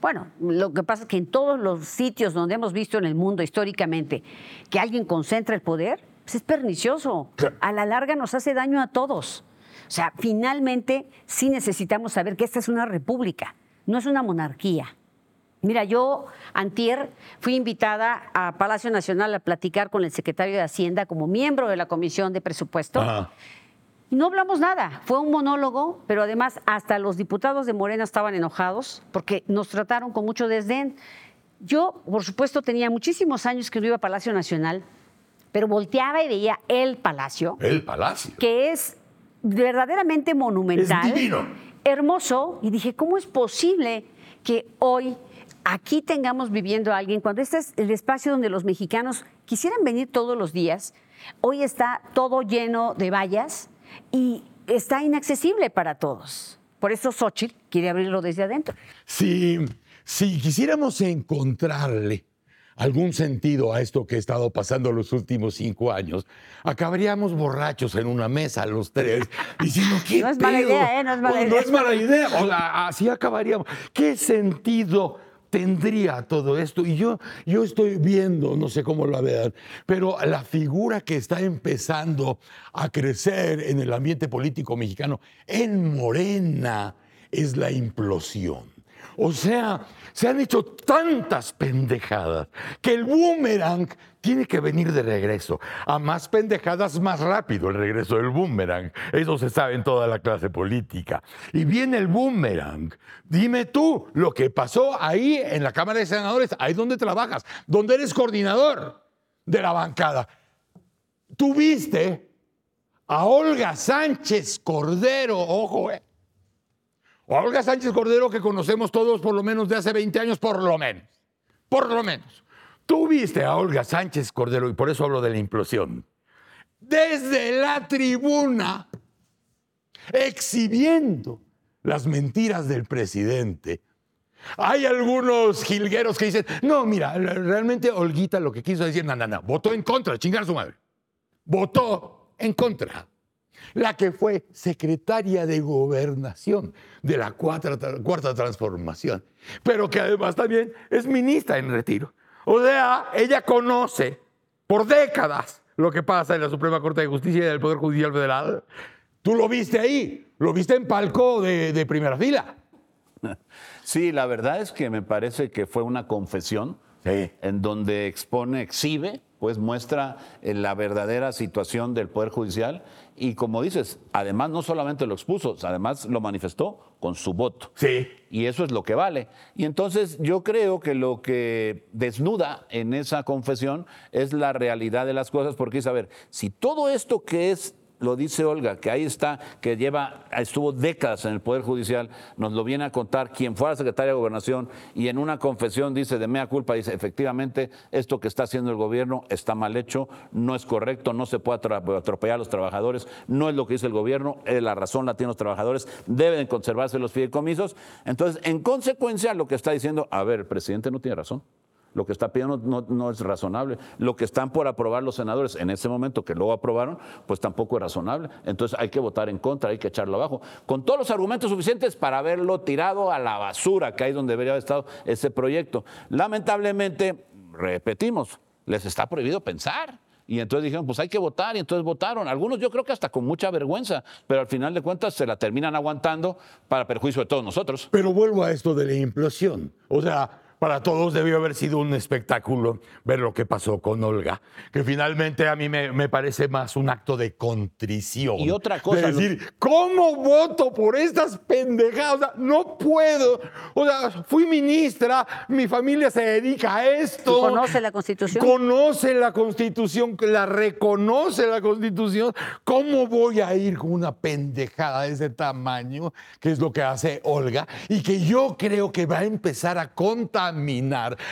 Bueno, lo que pasa es que en todos los sitios donde hemos visto en el mundo históricamente que alguien concentra el poder, pues es pernicioso. Claro. A la larga nos hace daño a todos. O sea, finalmente sí necesitamos saber que esta es una república, no es una monarquía. Mira, yo antier fui invitada a Palacio Nacional a platicar con el secretario de Hacienda como miembro de la Comisión de Presupuesto. Ajá. Y no hablamos nada, fue un monólogo, pero además hasta los diputados de Morena estaban enojados porque nos trataron con mucho desdén. Yo, por supuesto, tenía muchísimos años que no iba a Palacio Nacional, pero volteaba y veía el palacio, El palacio. que es verdaderamente monumental, Es divino. hermoso, y dije, ¿cómo es posible que hoy aquí tengamos viviendo a alguien cuando este es el espacio donde los mexicanos quisieran venir todos los días? Hoy está todo lleno de vallas y está inaccesible para todos. Por eso Xochitl quiere abrirlo desde adentro. Si, si quisiéramos encontrarle algún sentido a esto que ha estado pasando los últimos cinco años, acabaríamos borrachos en una mesa los tres, diciendo, ¿qué No es mala idea, ¿eh? No es mala Pues idea. es mala idea. O sea, así acabaríamos. ¿Qué sentido tendría todo esto? Y yo, yo estoy viendo, no sé cómo lo vean, pero la figura que está empezando a crecer en el ambiente político mexicano en Morena es la implosión. O sea, se han hecho tantas pendejadas que el boomerang tiene que venir de regreso. A más pendejadas, más rápido el regreso del boomerang. Eso se sabe en toda la clase política. Y viene el boomerang. Dime tú lo que pasó ahí en la Cámara de Senadores, ahí donde trabajas, donde eres coordinador de la bancada. Tuviste a Olga Sánchez Cordero, ojo, eh. A Olga Sánchez Cordero que conocemos todos por lo menos de hace 20 años, por lo menos. Por lo menos. Tú viste a Olga Sánchez Cordero, y por eso hablo de la implosión, desde la tribuna, exhibiendo las mentiras del presidente. Hay algunos jilgueros que dicen, no, mira, realmente Olguita lo que quiso decir, no, no, no, votó en contra, chingar a su madre. Votó en contra. La que fue secretaria de gobernación de la cuarta, cuarta transformación, pero que además también es ministra en retiro. O sea, ella conoce por décadas lo que pasa en la Suprema Corte de Justicia y del Poder Judicial Federal. Tú lo viste ahí, lo viste en palco de, de primera fila. Sí, la verdad es que me parece que fue una confesión Sí. en donde expone, exhibe, pues muestra eh, la verdadera situación del Poder Judicial y como dices, además no solamente lo expuso, además lo manifestó con su voto. Sí. Y eso es lo que vale. Y entonces yo creo que lo que desnuda en esa confesión es la realidad de las cosas, porque es, a ver, si todo esto que es lo dice Olga, que ahí está, que lleva, estuvo décadas en el Poder Judicial, nos lo viene a contar quien fuera secretaria de Gobernación y en una confesión dice de mea culpa, dice, efectivamente, esto que está haciendo el gobierno está mal hecho, no es correcto, no se puede atropellar a los trabajadores, no es lo que dice el gobierno, eh, la razón la tienen los trabajadores, deben conservarse los fideicomisos. Entonces, en consecuencia, lo que está diciendo, a ver, el presidente no tiene razón. Lo que está pidiendo no, es razonable. Lo que están por aprobar los senadores en ese momento, que luego aprobaron, pues tampoco es razonable. Entonces hay que votar en contra, hay que echarlo abajo. Con todos los argumentos suficientes para haberlo tirado a la basura, que ahí es donde debería haber estado ese proyecto. Lamentablemente, repetimos, les está prohibido pensar. Y entonces dijeron, pues hay que votar, y entonces votaron. Algunos yo creo que hasta con mucha vergüenza, pero al final de cuentas se la terminan aguantando para perjuicio de todos nosotros. Pero vuelvo a esto de la implosión. O sea, para todos debió haber sido un espectáculo ver lo que pasó con Olga, que finalmente a mí me, me parece más un acto de contrición. Y otra cosa, De decir, ¿cómo voto por estas pendejadas? O sea, no puedo. O sea, fui ministra, mi familia se dedica a esto. ¿Y conoce la Constitución? Conoce la Constitución, la reconoce la Constitución. ¿Cómo voy a ir con una pendejada de ese tamaño, que es lo que hace Olga, y que yo creo que va a empezar a contaminar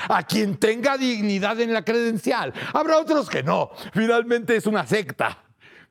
a quien tenga dignidad en la credencial? Habrá otros que no. Finalmente es una secta.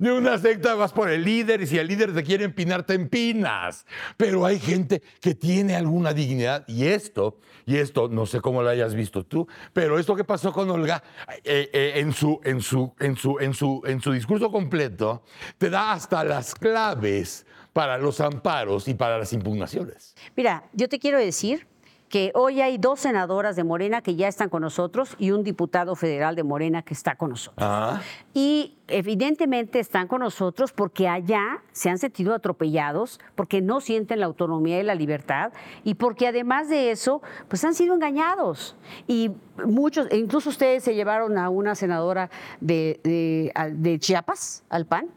De una secta vas por el líder y si el líder te quiere empinar, te empinas. Pero hay gente que tiene alguna dignidad y esto, y esto, no sé cómo lo hayas visto tú, pero esto que pasó con Olga eh, eh, en, su, en, su, en, su, en, su, en su discurso completo, te da hasta las claves para los amparos y para las impugnaciones. Mira, yo te quiero decir que hoy hay dos senadoras de Morena que ya están con nosotros y un diputado federal de Morena que está con nosotros. Ah. Y evidentemente están con nosotros porque allá se han sentido atropellados, porque no sienten la autonomía y la libertad y porque además de eso, pues han sido engañados. Y muchos, e incluso ustedes se llevaron a una senadora de, de- al- de Chiapas, al PAN.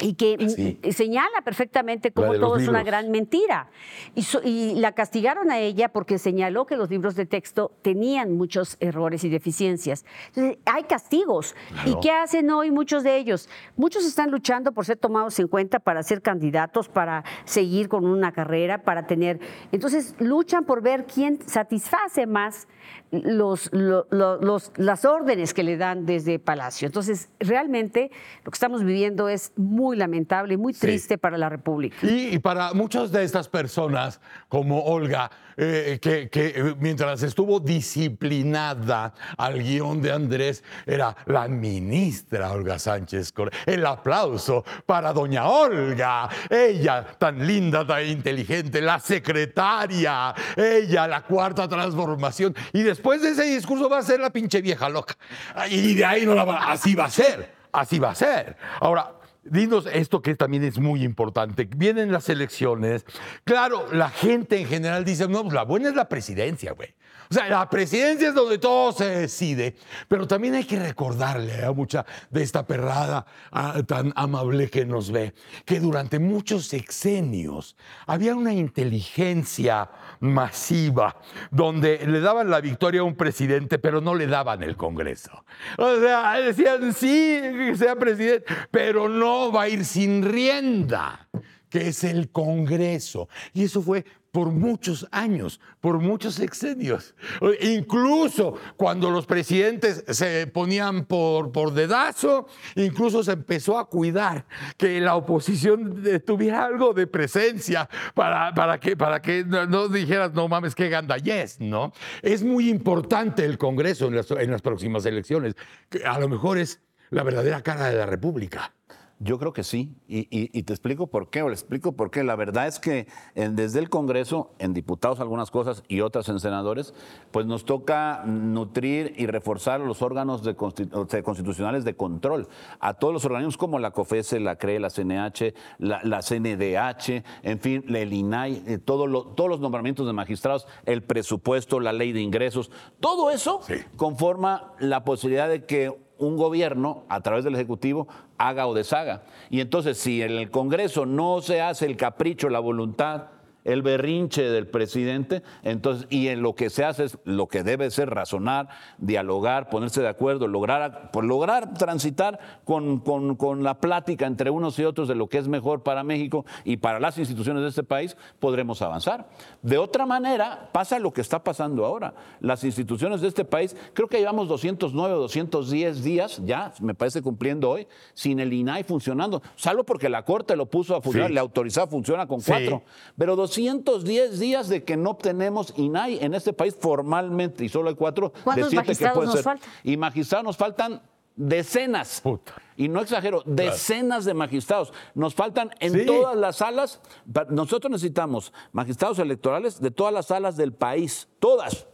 Y que Sí. mm, señala perfectamente cómo todo es una gran mentira. Y, so- y la castigaron a ella porque señaló que los libros de texto tenían muchos errores y deficiencias. Entonces, hay castigos. ¿Y qué hacen hoy muchos de ellos? Muchos están luchando por ser tomados en cuenta para ser candidatos, para seguir con una carrera, para tener... Entonces, luchan por ver quién satisface más los, lo- lo- los- las órdenes que le dan desde Palacio. Entonces, realmente lo que estamos viviendo es muy lamentable y muy Sí. triste para la República. Y, y para muchas de estas personas, como Olga, eh, que, eh, mientras estuvo disciplinada al guion de Andrés, era la ministra Olga Sánchez. El aplauso para doña Olga, ella tan linda, tan inteligente, la secretaria, ella, la cuarta transformación. Y después de ese discurso va a ser la pinche vieja loca. Y de ahí no la va, así va a ser, así va a ser. Ahora, dinos esto que también es muy importante. Vienen las elecciones. Claro, la gente en general dice, no, pues la buena es la presidencia, güey. O sea, la presidencia es donde todo se decide, pero también hay que recordarle a mucha de esta perrada ah, tan amable que nos ve, que durante muchos sexenios había una inteligencia masiva donde le daban la victoria a un presidente, pero no le daban el Congreso. O sea, decían, sí, que sea presidente, pero no va a ir sin rienda que es el Congreso. Y eso fue por muchos años, por muchos sexenios. Incluso cuando los presidentes se ponían por, por dedazo, incluso se empezó a cuidar que la oposición tuviera algo de presencia para, para que, para que no, no dijeras, no mames, qué gandallez, ¿no? Es muy importante el Congreso en las, en las próximas elecciones. que A lo mejor es la verdadera cara de la República. Yo creo que sí, y, y- y te explico por qué, o le explico por qué. La verdad es que en- desde el Congreso, en diputados algunas cosas y otras en senadores, pues nos toca nutrir y reforzar los órganos de consti- o sea, constitucionales de control. A todos los organismos como la COFESE, la CRE, la CNH, la, la CNDH, en fin, el INAI, eh, todo lo- todos los nombramientos de magistrados, el presupuesto, la ley de ingresos, todo eso Sí. conforma la posibilidad de que un gobierno, a través del Ejecutivo, haga o deshaga. Y entonces, si en el Congreso no se hace el capricho, la voluntad, el berrinche del presidente, entonces, y en lo que se hace es lo que debe ser razonar, dialogar, ponerse de acuerdo, lograr, por lograr transitar con, con- con la plática entre unos y otros de lo que es mejor para México y para las instituciones de este país, podremos avanzar. De otra manera, pasa lo que está pasando ahora. Las instituciones de este país, creo que llevamos 209 o 210 días, ya me parece cumpliendo hoy, sin el INAI funcionando, salvo porque la Corte lo puso a funcionar, Sí. le autorizó, funciona con Sí. cuatro. Pero 210 días de que no tenemos INAI en este país formalmente y solo hay cuatro. de ¿Cuántos siete que magistrados pueden nos ser. faltan? Y magistrados nos faltan decenas. Puta. Y no exagero, decenas de magistrados. Nos faltan en Sí. todas las salas. Nosotros necesitamos magistrados electorales de todas las salas del país, todas,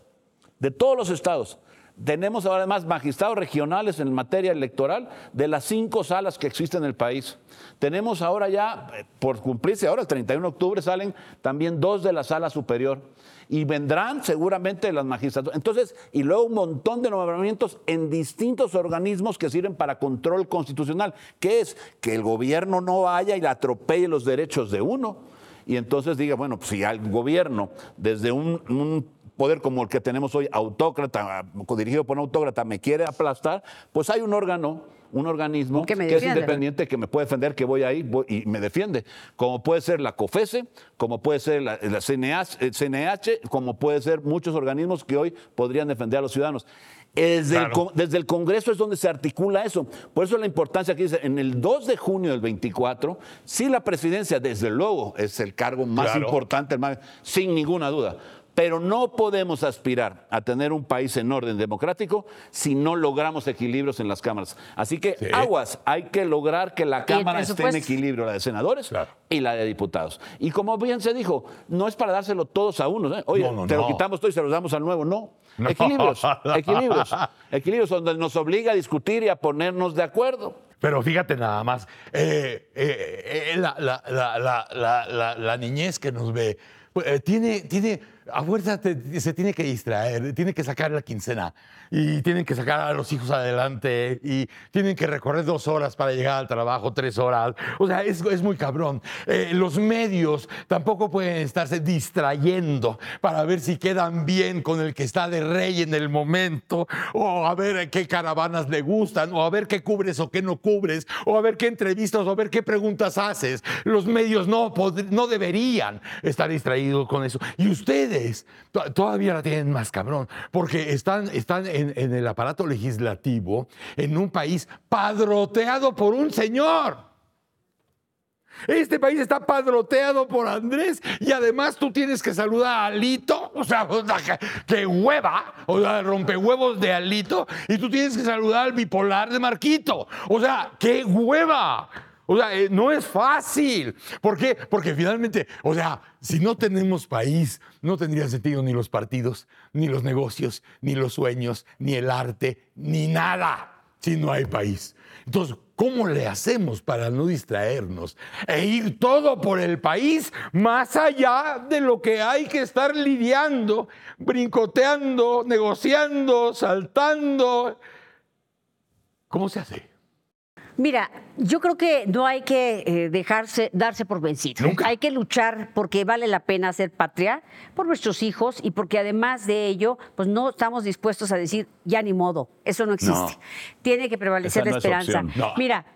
de todos los estados. Tenemos ahora además magistrados regionales en materia electoral de las cinco salas que existen en el país. Tenemos ahora ya, eh, por cumplirse ahora, el 31 de octubre salen también dos de la sala superior. Y vendrán seguramente las magistraturas. Entonces, y luego un montón de nombramientos en distintos organismos que sirven para control constitucional, que es que el gobierno no vaya y le atropelle los derechos de uno. Y entonces diga, bueno, pues si al gobierno, desde un, un poder como el que tenemos hoy, autócrata, dirigido por un autócrata, me quiere aplastar, pues hay un órgano, un organismo Que es independiente, que me puede defender, que voy ahí voy- y me defiende. Como puede ser la COFESE, como puede ser la, la CNH, el CNH, como puede ser muchos organismos que hoy podrían defender a los ciudadanos. Desde, el, Claro. con- desde el Congreso es donde se articula eso. Por eso la importancia que dice, en el 2 de junio del 24, sí la presidencia, desde luego, es el cargo más Claro. importante, el más- sin ninguna duda. Pero no podemos aspirar a tener un país en orden democrático si no logramos equilibrios en las cámaras. Así que Sí. aguas, hay que lograr que la Cámara esté en equilibrio, la de senadores Claro. y la de diputados. Y como bien se dijo, no es para dárselo todos a uno. ¿eh? Oye, No, no, te lo quitamos todo y se los damos al nuevo. No. No. Equilibrios, equilibrios. Equilibrios donde nos obliga a discutir y a ponernos de acuerdo. Pero fíjate nada más, eh, eh, eh, la, la- la- la- la- la- la niñez que nos ve, tiene, tiene, a fuerza se tiene que distraer, tiene que sacar la quincena y tienen que sacar a los hijos adelante y tienen que recorrer dos horas para llegar al trabajo, tres horas. O sea, es, es muy cabrón. Eh, los medios tampoco pueden estarse distrayendo para ver si quedan bien con el que está de rey en el momento o a ver qué caravanas le gustan o a ver qué cubres o qué no cubres o a ver qué entrevistas o a ver qué preguntas haces. Los medios no, no deberían estar distraídos con eso. Y ustedes to- todavía la tienen más cabrón porque están, están en, en el aparato legislativo en un país padroteado por un señor. Este país está padroteado por Andrés y además tú tienes que saludar a Alito, o sea, que hueva, o sea, rompehuevos de Alito, y tú tienes que saludar al bipolar de Marquito. O sea, qué hueva. O sea, eh, no es fácil. ¿Por qué? Porque finalmente, o sea, si no tenemos país, no tendría sentido ni los partidos, ni los negocios, ni los sueños, ni el arte, ni nada. si no hay país. Entonces, ¿cómo le hacemos para no distraernos e ir todo por el país más allá de lo que hay que estar lidiando, brincoteando, negociando, saltando? ¿Cómo se hace? Mira, yo creo que no hay que eh, dejarse, darse por vencido. Nunca. Hay que luchar porque vale la pena ser patria por nuestros hijos y porque además de ello, pues no estamos dispuestos a decir ya ni modo. Eso no existe. No. Tiene que prevalecer Esa la no esperanza. No. Mira,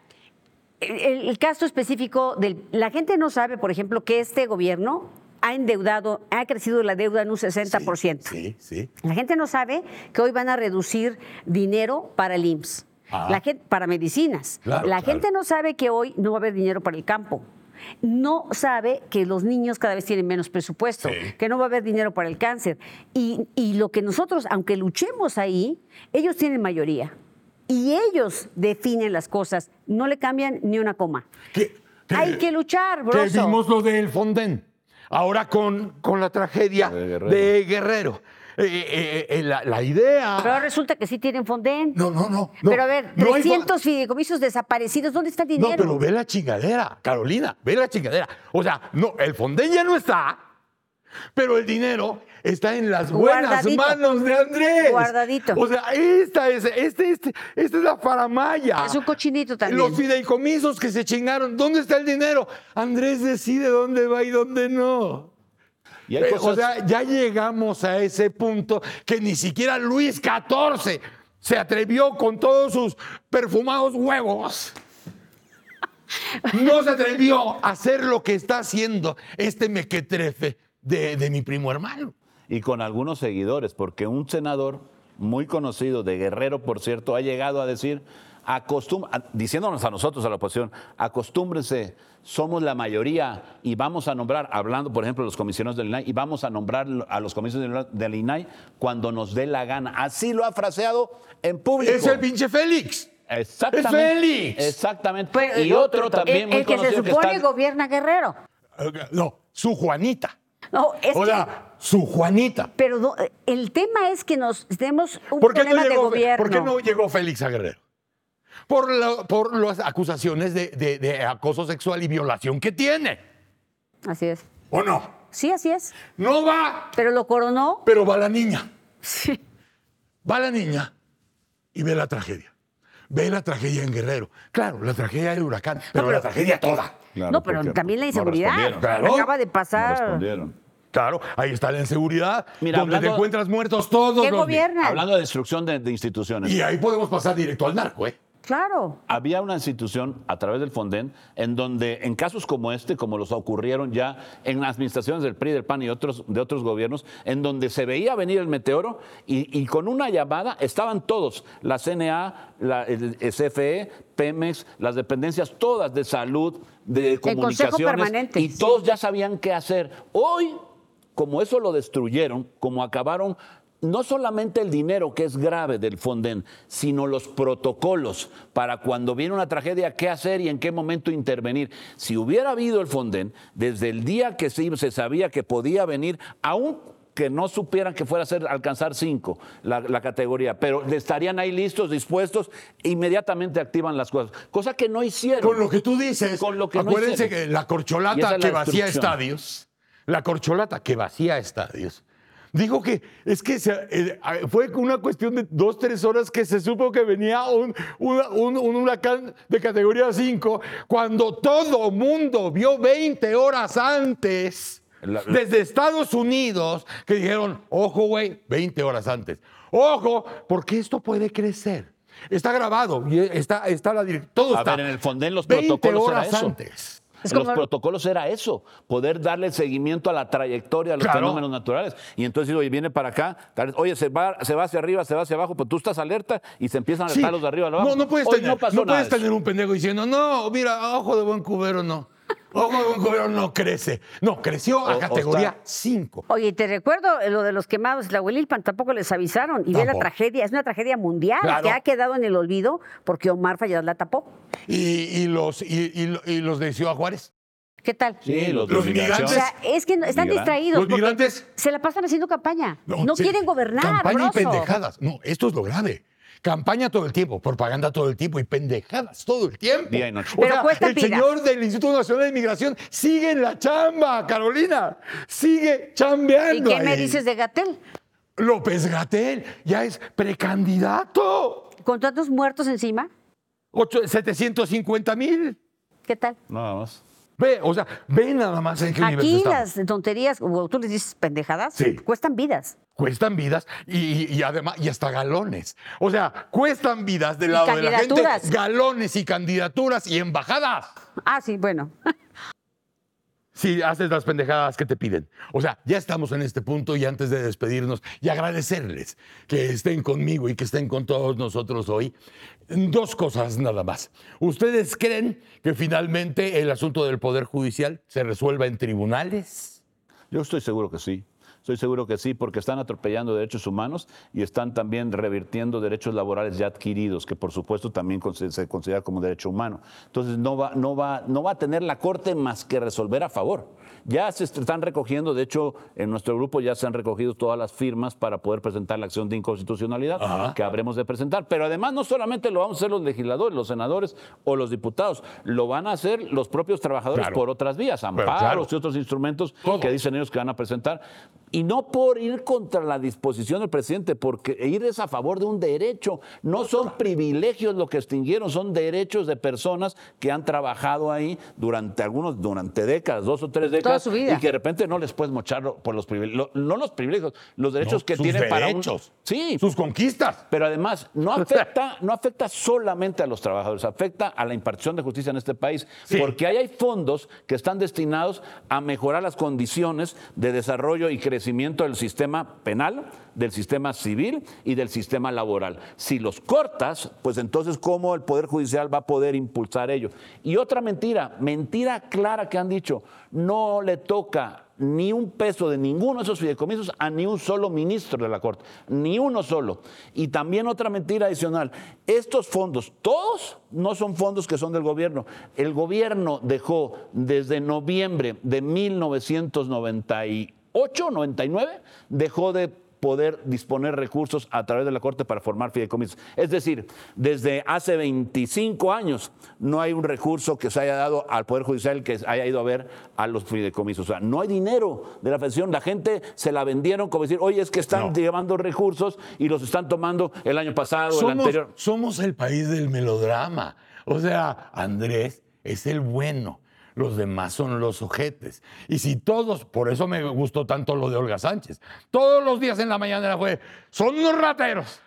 el, el caso específico del. La gente no sabe, por ejemplo, que este gobierno ha endeudado, ha crecido la deuda en un 60%. Sí, sí. La gente no sabe que hoy van a reducir dinero para el IMSS, La gente, para medicinas. Claro, la claro. gente no sabe que hoy no va a haber dinero para el campo. No sabe que los niños cada vez tienen menos presupuesto, Sí. que no va a haber dinero para el cáncer. Y, y lo que nosotros, aunque luchemos ahí, ellos tienen mayoría. Y ellos definen las cosas, no le cambian ni una coma. Hay que luchar, broso. vimos lo del Fonden. Ahora con, con la tragedia De Guerrero. de Guerrero. Eh, eh, eh, la, la idea. Pero resulta que sí tienen Fonden. no, no, no. no. Pero a ver, No hay fo- 300 fideicomisos desaparecidos, ¿dónde está el dinero? No, pero ve la chingadera, Carolina, ve la chingadera. O sea, no, el Fonden ya no está, pero el dinero está en las buenas Guardadito. manos de Andrés. Guardadito. O sea, esta es, este, este, esta es la faramaya. Es un cochinito también. Los fideicomisos que se chingaron, ¿dónde está el dinero? Andrés decide dónde va y dónde no. Y hay Eh, cosas- O sea, ya llegamos a ese punto que ni siquiera Luis XIV se atrevió con todos sus perfumados huevos. No se atrevió a hacer lo que está haciendo este mequetrefe de, de mi primo hermano. y con algunos seguidores, porque un senador muy conocido de Guerrero, por cierto, ha llegado a decir, acostum diciéndonos a nosotros, a la oposición, acostúmbrense, somos la mayoría y vamos a nombrar, hablando por ejemplo de los comisionados del INAI, y vamos a nombrar a los comisionados del- INAI cuando nos dé la gana. Así lo ha fraseado en público. Es el pinche Félix. Exactamente. Es Félix. Exactamente. Pero- y otro también el, muy el que se que supone está- gobierna Guerrero. No, su Juanita. No, es que- sea, su Juanita. pero no, el tema es que nos tenemos un ¿Por qué, no problema de gobierno. por qué no llegó Félix a Guerrero? Por, por las acusaciones de, de- de acoso sexual y violación que tiene. Así es. ¿O no? Sí, así es. No va, Pero lo coronó. pero va la niña. Sí. Va la niña y ve la tragedia. Ve la tragedia en Guerrero. Claro, la tragedia del huracán, pero, la tragedia toda. Claro, no, pero también la no inseguridad. Claro. Acaba de No pasar. respondieron. Claro, ahí está la inseguridad, Mira, donde te encuentras muertos todos ¿Qué los? Hablando de destrucción de, de instituciones. Y ahí podemos pasar directo al narco, ¿eh? Claro. Había una institución a través del Fonden en donde en casos como este, como los ocurrieron ya en las administraciones del PRI, del PAN y otros, de otros gobiernos, en donde se veía venir el meteoro y, y con una llamada estaban todos, la CNA, la el CFE, Pemex, las dependencias todas de salud, de Consejo comunicaciones y todos ya sabían qué hacer. Hoy, como eso lo destruyeron, como acabaron no solamente el dinero, que es grave del Fonden, sino los protocolos para cuando viene una tragedia, qué hacer y en qué momento intervenir. Si hubiera habido el Fonden, desde el día que se, se sabía que podía venir, aún que no supieran que fuera a ser alcanzar cinco la, la categoría, pero estarían ahí listos, dispuestos, inmediatamente activan las cosas, cosa que no hicieron. Con lo que tú dices, Con lo que acuérdense que la corcholata es la que vacía estadios, la corcholata que vacía estadios, dijo que es que se- eh, fue una cuestión de dos, tres horas que se supo que venía un, un- un huracán de categoría 5, cuando todo mundo vio 20 horas antes. La- desde Estados Unidos, que dijeron, ojo, güey, 20 horas antes. Ojo, porque esto puede crecer. Está grabado y está, está la direc- Todo A está. ver, en el Fonden los 20 protocolos era horas eso. antes. Es los como- protocolos era eso, poder darle seguimiento a la trayectoria de los Claro. fenómenos naturales. Y entonces, oye, viene para acá, vez, oye, se va, se va hacia arriba, se va hacia abajo, pues tú estás alerta y se empiezan a Sí. alertar los de arriba a de No, abajo. no puedes, Hoy tener, no no puedes tener un pendejo diciendo, no, mira, ojo de buen cubero no. De buen cubero no crece. No, creció a O- categoría está- 5. Oye, te recuerdo eh, lo de los quemados, la Huelilpan, tampoco les avisaron. Y ve la tragedia, es una tragedia mundial Claro. que ha quedado en el olvido porque Omar Fayad la tapó. Y, y los, y, y y los de Ciudad Juárez. ¿Qué tal? Sí, los, Los de O migrantes. sea, es que no- están Migrantes. distraídos. Los migrantes. Se la pasan haciendo campaña. No, sí, quieren gobernar, Campaña y pendejadas. No, esto es lo grave. Campaña todo el tiempo, propaganda todo el tiempo y pendejadas todo el tiempo. Día y noche. O Pero sea, cuesta el señor del Instituto Nacional de Migración sigue en la chamba, Carolina. Sigue chambeando. ¿Y qué me dices de Gatel? López Gatel ya es precandidato. ¿Con tantos muertos encima? Ocho- 750 mil. ¿Qué tal? Nada más. Ve, o sea, ve nada más en qué nivel Aquí estamos. las tonterías, o tú les dices pendejadas, Sí. cuestan vidas. Cuestan vidas y, y además, y hasta galones. O sea, cuestan vidas del Y lado de la gente, galones y candidaturas y embajadas. Ah, sí, bueno. Si haces las pendejadas que te piden. O sea, ya estamos en este punto y antes de despedirnos y agradecerles que estén conmigo y que estén con todos nosotros hoy, dos cosas nada más. ¿Ustedes creen que finalmente el asunto del Poder Judicial se resuelva en tribunales? Yo estoy seguro que sí. Estoy seguro que sí, porque están atropellando derechos humanos y están también revirtiendo derechos laborales ya adquiridos, que por supuesto también se considera como derecho humano. Entonces no va, no va, no va a tener la Corte más que resolver a favor. Ya se est- están recogiendo, de hecho, en nuestro grupo ya se han recogido todas las firmas para poder presentar la acción de inconstitucionalidad Ajá. que habremos de presentar. Pero además no solamente lo vamos a hacer los legisladores, los senadores o los diputados, lo van a hacer los propios trabajadores Claro. por otras vías, amparos claro. y otros instrumentos Todo. que dicen ellos que van a presentar. Y no por ir contra la disposición del presidente, porque ir es a favor de un derecho. No son privilegios lo que extinguieron, son derechos de personas que han trabajado ahí durante algunos, durante décadas, dos o tres décadas. su vida. Y que de repente no les puedes mochar por los privilegios, no los privilegios, los derechos No, que sus tienen para un- derechos. Sí, Sus conquistas. pero además no afecta, no afecta solamente a los trabajadores, afecta a la impartición de justicia en este país, Sí. porque ahí hay fondos que están destinados a mejorar las condiciones de desarrollo y crecimiento del sistema penal, del sistema civil y del sistema laboral. Si los cortas, pues entonces cómo el Poder Judicial va a poder impulsar ello. Y otra mentira, mentira clara que han dicho, no le toca ni un peso de ninguno de esos fideicomisos a ni un solo ministro de la Corte, ni uno solo. Y también otra mentira adicional, estos fondos, todos no son fondos que son del gobierno. El gobierno dejó desde noviembre de 1998, 99, dejó de poder disponer recursos a través de la Corte para formar fideicomisos. Es decir, desde hace 25 años no hay un recurso que se haya dado al Poder Judicial que haya ido a ver a los fideicomisos. O sea, no hay dinero de la Federación. La gente se la vendieron como decir, oye, es que están No. llevando recursos y los están tomando el año pasado, el Somos, anterior. somos el país del melodrama. O sea, Andrés es el bueno. Los demás son los ojetes. Y si todos, por eso me gustó tanto lo de Olga Sánchez, todos los días en la mañana fue, son unos rateros,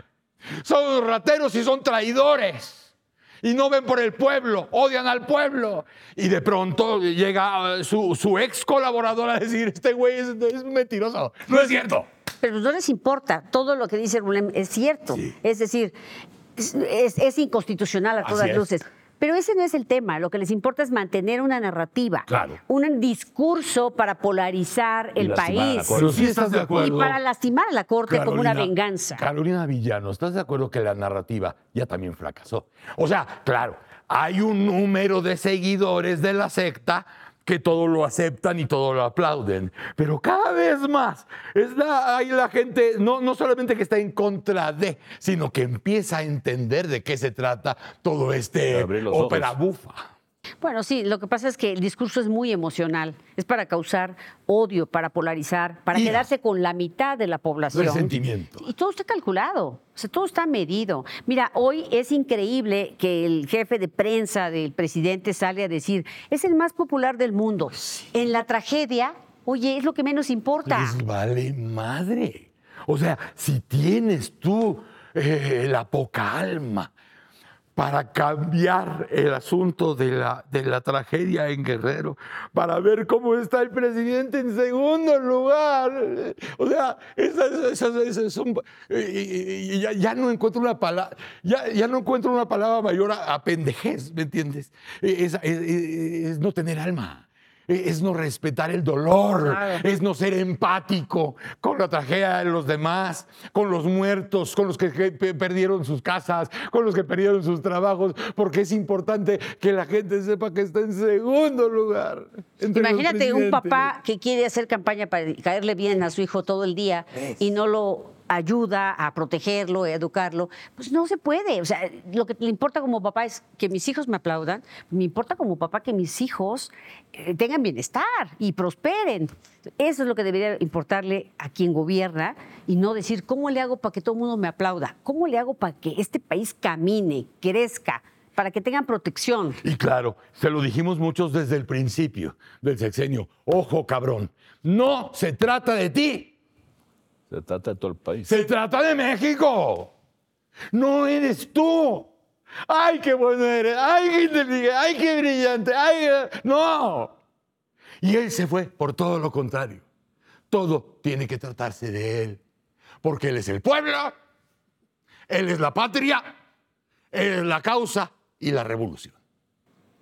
son unos rateros y son traidores. Y no ven por el pueblo, odian al pueblo. Y de pronto llega eh, su, su ex colaborador a decir, este güey es, es mentiroso. No es cierto. Pero no les importa, todo lo que dice Rulem es cierto. Es decir, es, inconstitucional a todas es. luces. Pero ese no es el tema, lo que les importa es mantener una narrativa, Claro. un discurso para polarizar Y el país. Pero sí estás de y acuerdo. para lastimar a la Corte como una venganza. Carolina Villano, ¿estás de acuerdo que la narrativa ya también fracasó? O sea, claro, hay un número de seguidores de la secta que todo lo aceptan y todo lo aplauden, pero cada vez más es la, hay la gente, no, no solamente que está en contra de, sino que empieza a entender de qué se trata todo este ópera bufa. Bueno, sí, lo que pasa es que el discurso es muy emocional, es para causar odio, para polarizar, para quedarse con la mitad de la población. Resentimiento. Y todo está calculado, o sea, todo está medido. Mira, hoy es increíble que el jefe de prensa del presidente sale a decir, es el más popular del mundo. En la tragedia, oye, es lo que menos importa. Les vale madre. O sea, si tienes tú eh, la poca alma para cambiar el asunto de la, de la tragedia en Guerrero, para ver cómo está el presidente en segundo lugar. O sea, esas, esas- esas son... ya, ya no encuentro una palabra, ya, ya no encuentro una palabra mayor a, a pendejez, ¿me entiendes? Eh, Es, es- es no tener alma. Eh, Es no respetar el dolor, Claro. es no ser empático con la tragedia de los demás, con los muertos, con los que, que pe- perdieron sus casas, con los que perdieron sus trabajos, porque es importante que la gente sepa que está en segundo lugar. Imagínate un papá que quiere hacer campaña para caerle bien a su hijo todo el día y no lo ayuda a protegerlo, a educarlo, pues no se puede. O sea, lo que le importa como papá es que mis hijos me aplaudan, me importa como papá que mis hijos eh, tengan bienestar y prosperen. Eso es lo que debería importarle a quien gobierna y no decir, ¿cómo le hago para que todo el mundo me aplauda? ¿Cómo le hago para que este país camine, crezca? para que tengan protección. Y claro, se lo dijimos muchos desde el principio del sexenio. Ojo, cabrón, no se trata de ti, Se trata de todo el país. se trata de México. No eres tú. Ay, qué bueno eres. Ay, qué inteligente. Ay, qué brillante. Ay, eh, no. Y él se fue por todo lo contrario. Todo tiene que tratarse de él. Porque él es el pueblo, él es la patria, él es la causa y la revolución.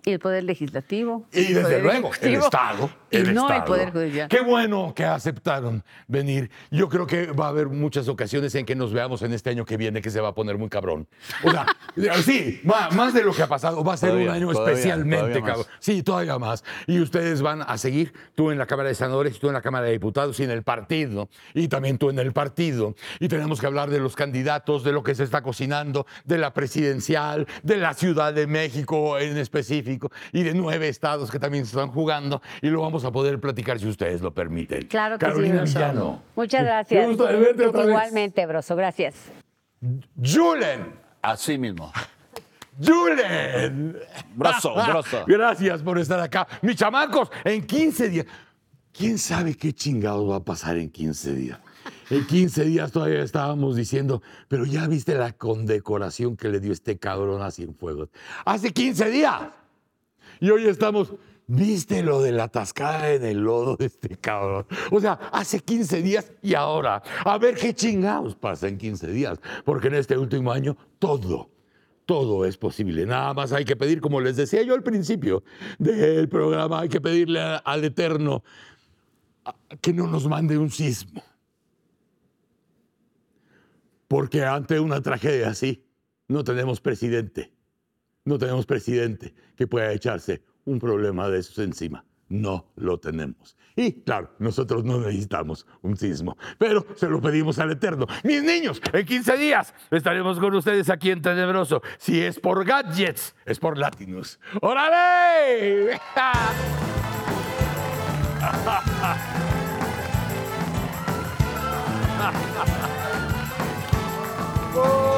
Y el poder legislativo. Y el desde poder luego, el Estado. Y el no el Estado. poder judicial. Qué bueno que aceptaron venir. Yo creo que va a haber muchas ocasiones en que nos veamos en este año que viene que se va a poner muy cabrón. O sea, sí, ma- más de lo que ha pasado. Va a ser Todavía, un año todavía, especialmente todavía más. cabrón. Sí, todavía más. Y ustedes van a seguir, tú en la Cámara de Senadores, tú en la Cámara de Diputados y en el partido. Y también tú en el partido. Y tenemos que hablar de los candidatos, de lo que se está cocinando, de la presidencial, de la Ciudad de México en específico y de nueve estados que también se están jugando. Y lo vamos a poder platicar si ustedes lo permiten. Claro que Carolina sí. Villano. Muchas gracias. gusto de verte otra vez. Igualmente, Broso, gracias. Julen. Así mismo. Julen. Broso, broso. Gracias por estar acá. Mis chamacos, en 15 días. ¿Quién sabe qué chingados va a pasar en 15 días? En 15 días todavía estábamos diciendo, pero ya viste la condecoración que le dio este cabrón a Cienfuegos. Hace 15 días. Y hoy estamos, ¿viste lo de la atascada en el lodo de este cabrón? O sea, hace 15 días y ahora. A ver qué chingados pasa en 15 días. Porque en este último año todo, todo es posible. Nada más hay que pedir, como les decía yo al principio del programa, hay que pedirle al Eterno que no nos mande un sismo. Porque ante una tragedia así, no tenemos presidente. No tenemos presidente que pueda echarse un problema de esos encima. No lo tenemos. Y claro, nosotros no necesitamos un sismo, pero se lo pedimos al Eterno. Mis niños, en 15 días estaremos con ustedes aquí en Tenebroso. Si es por gadgets, es por Latinus. ¡Órale! oh,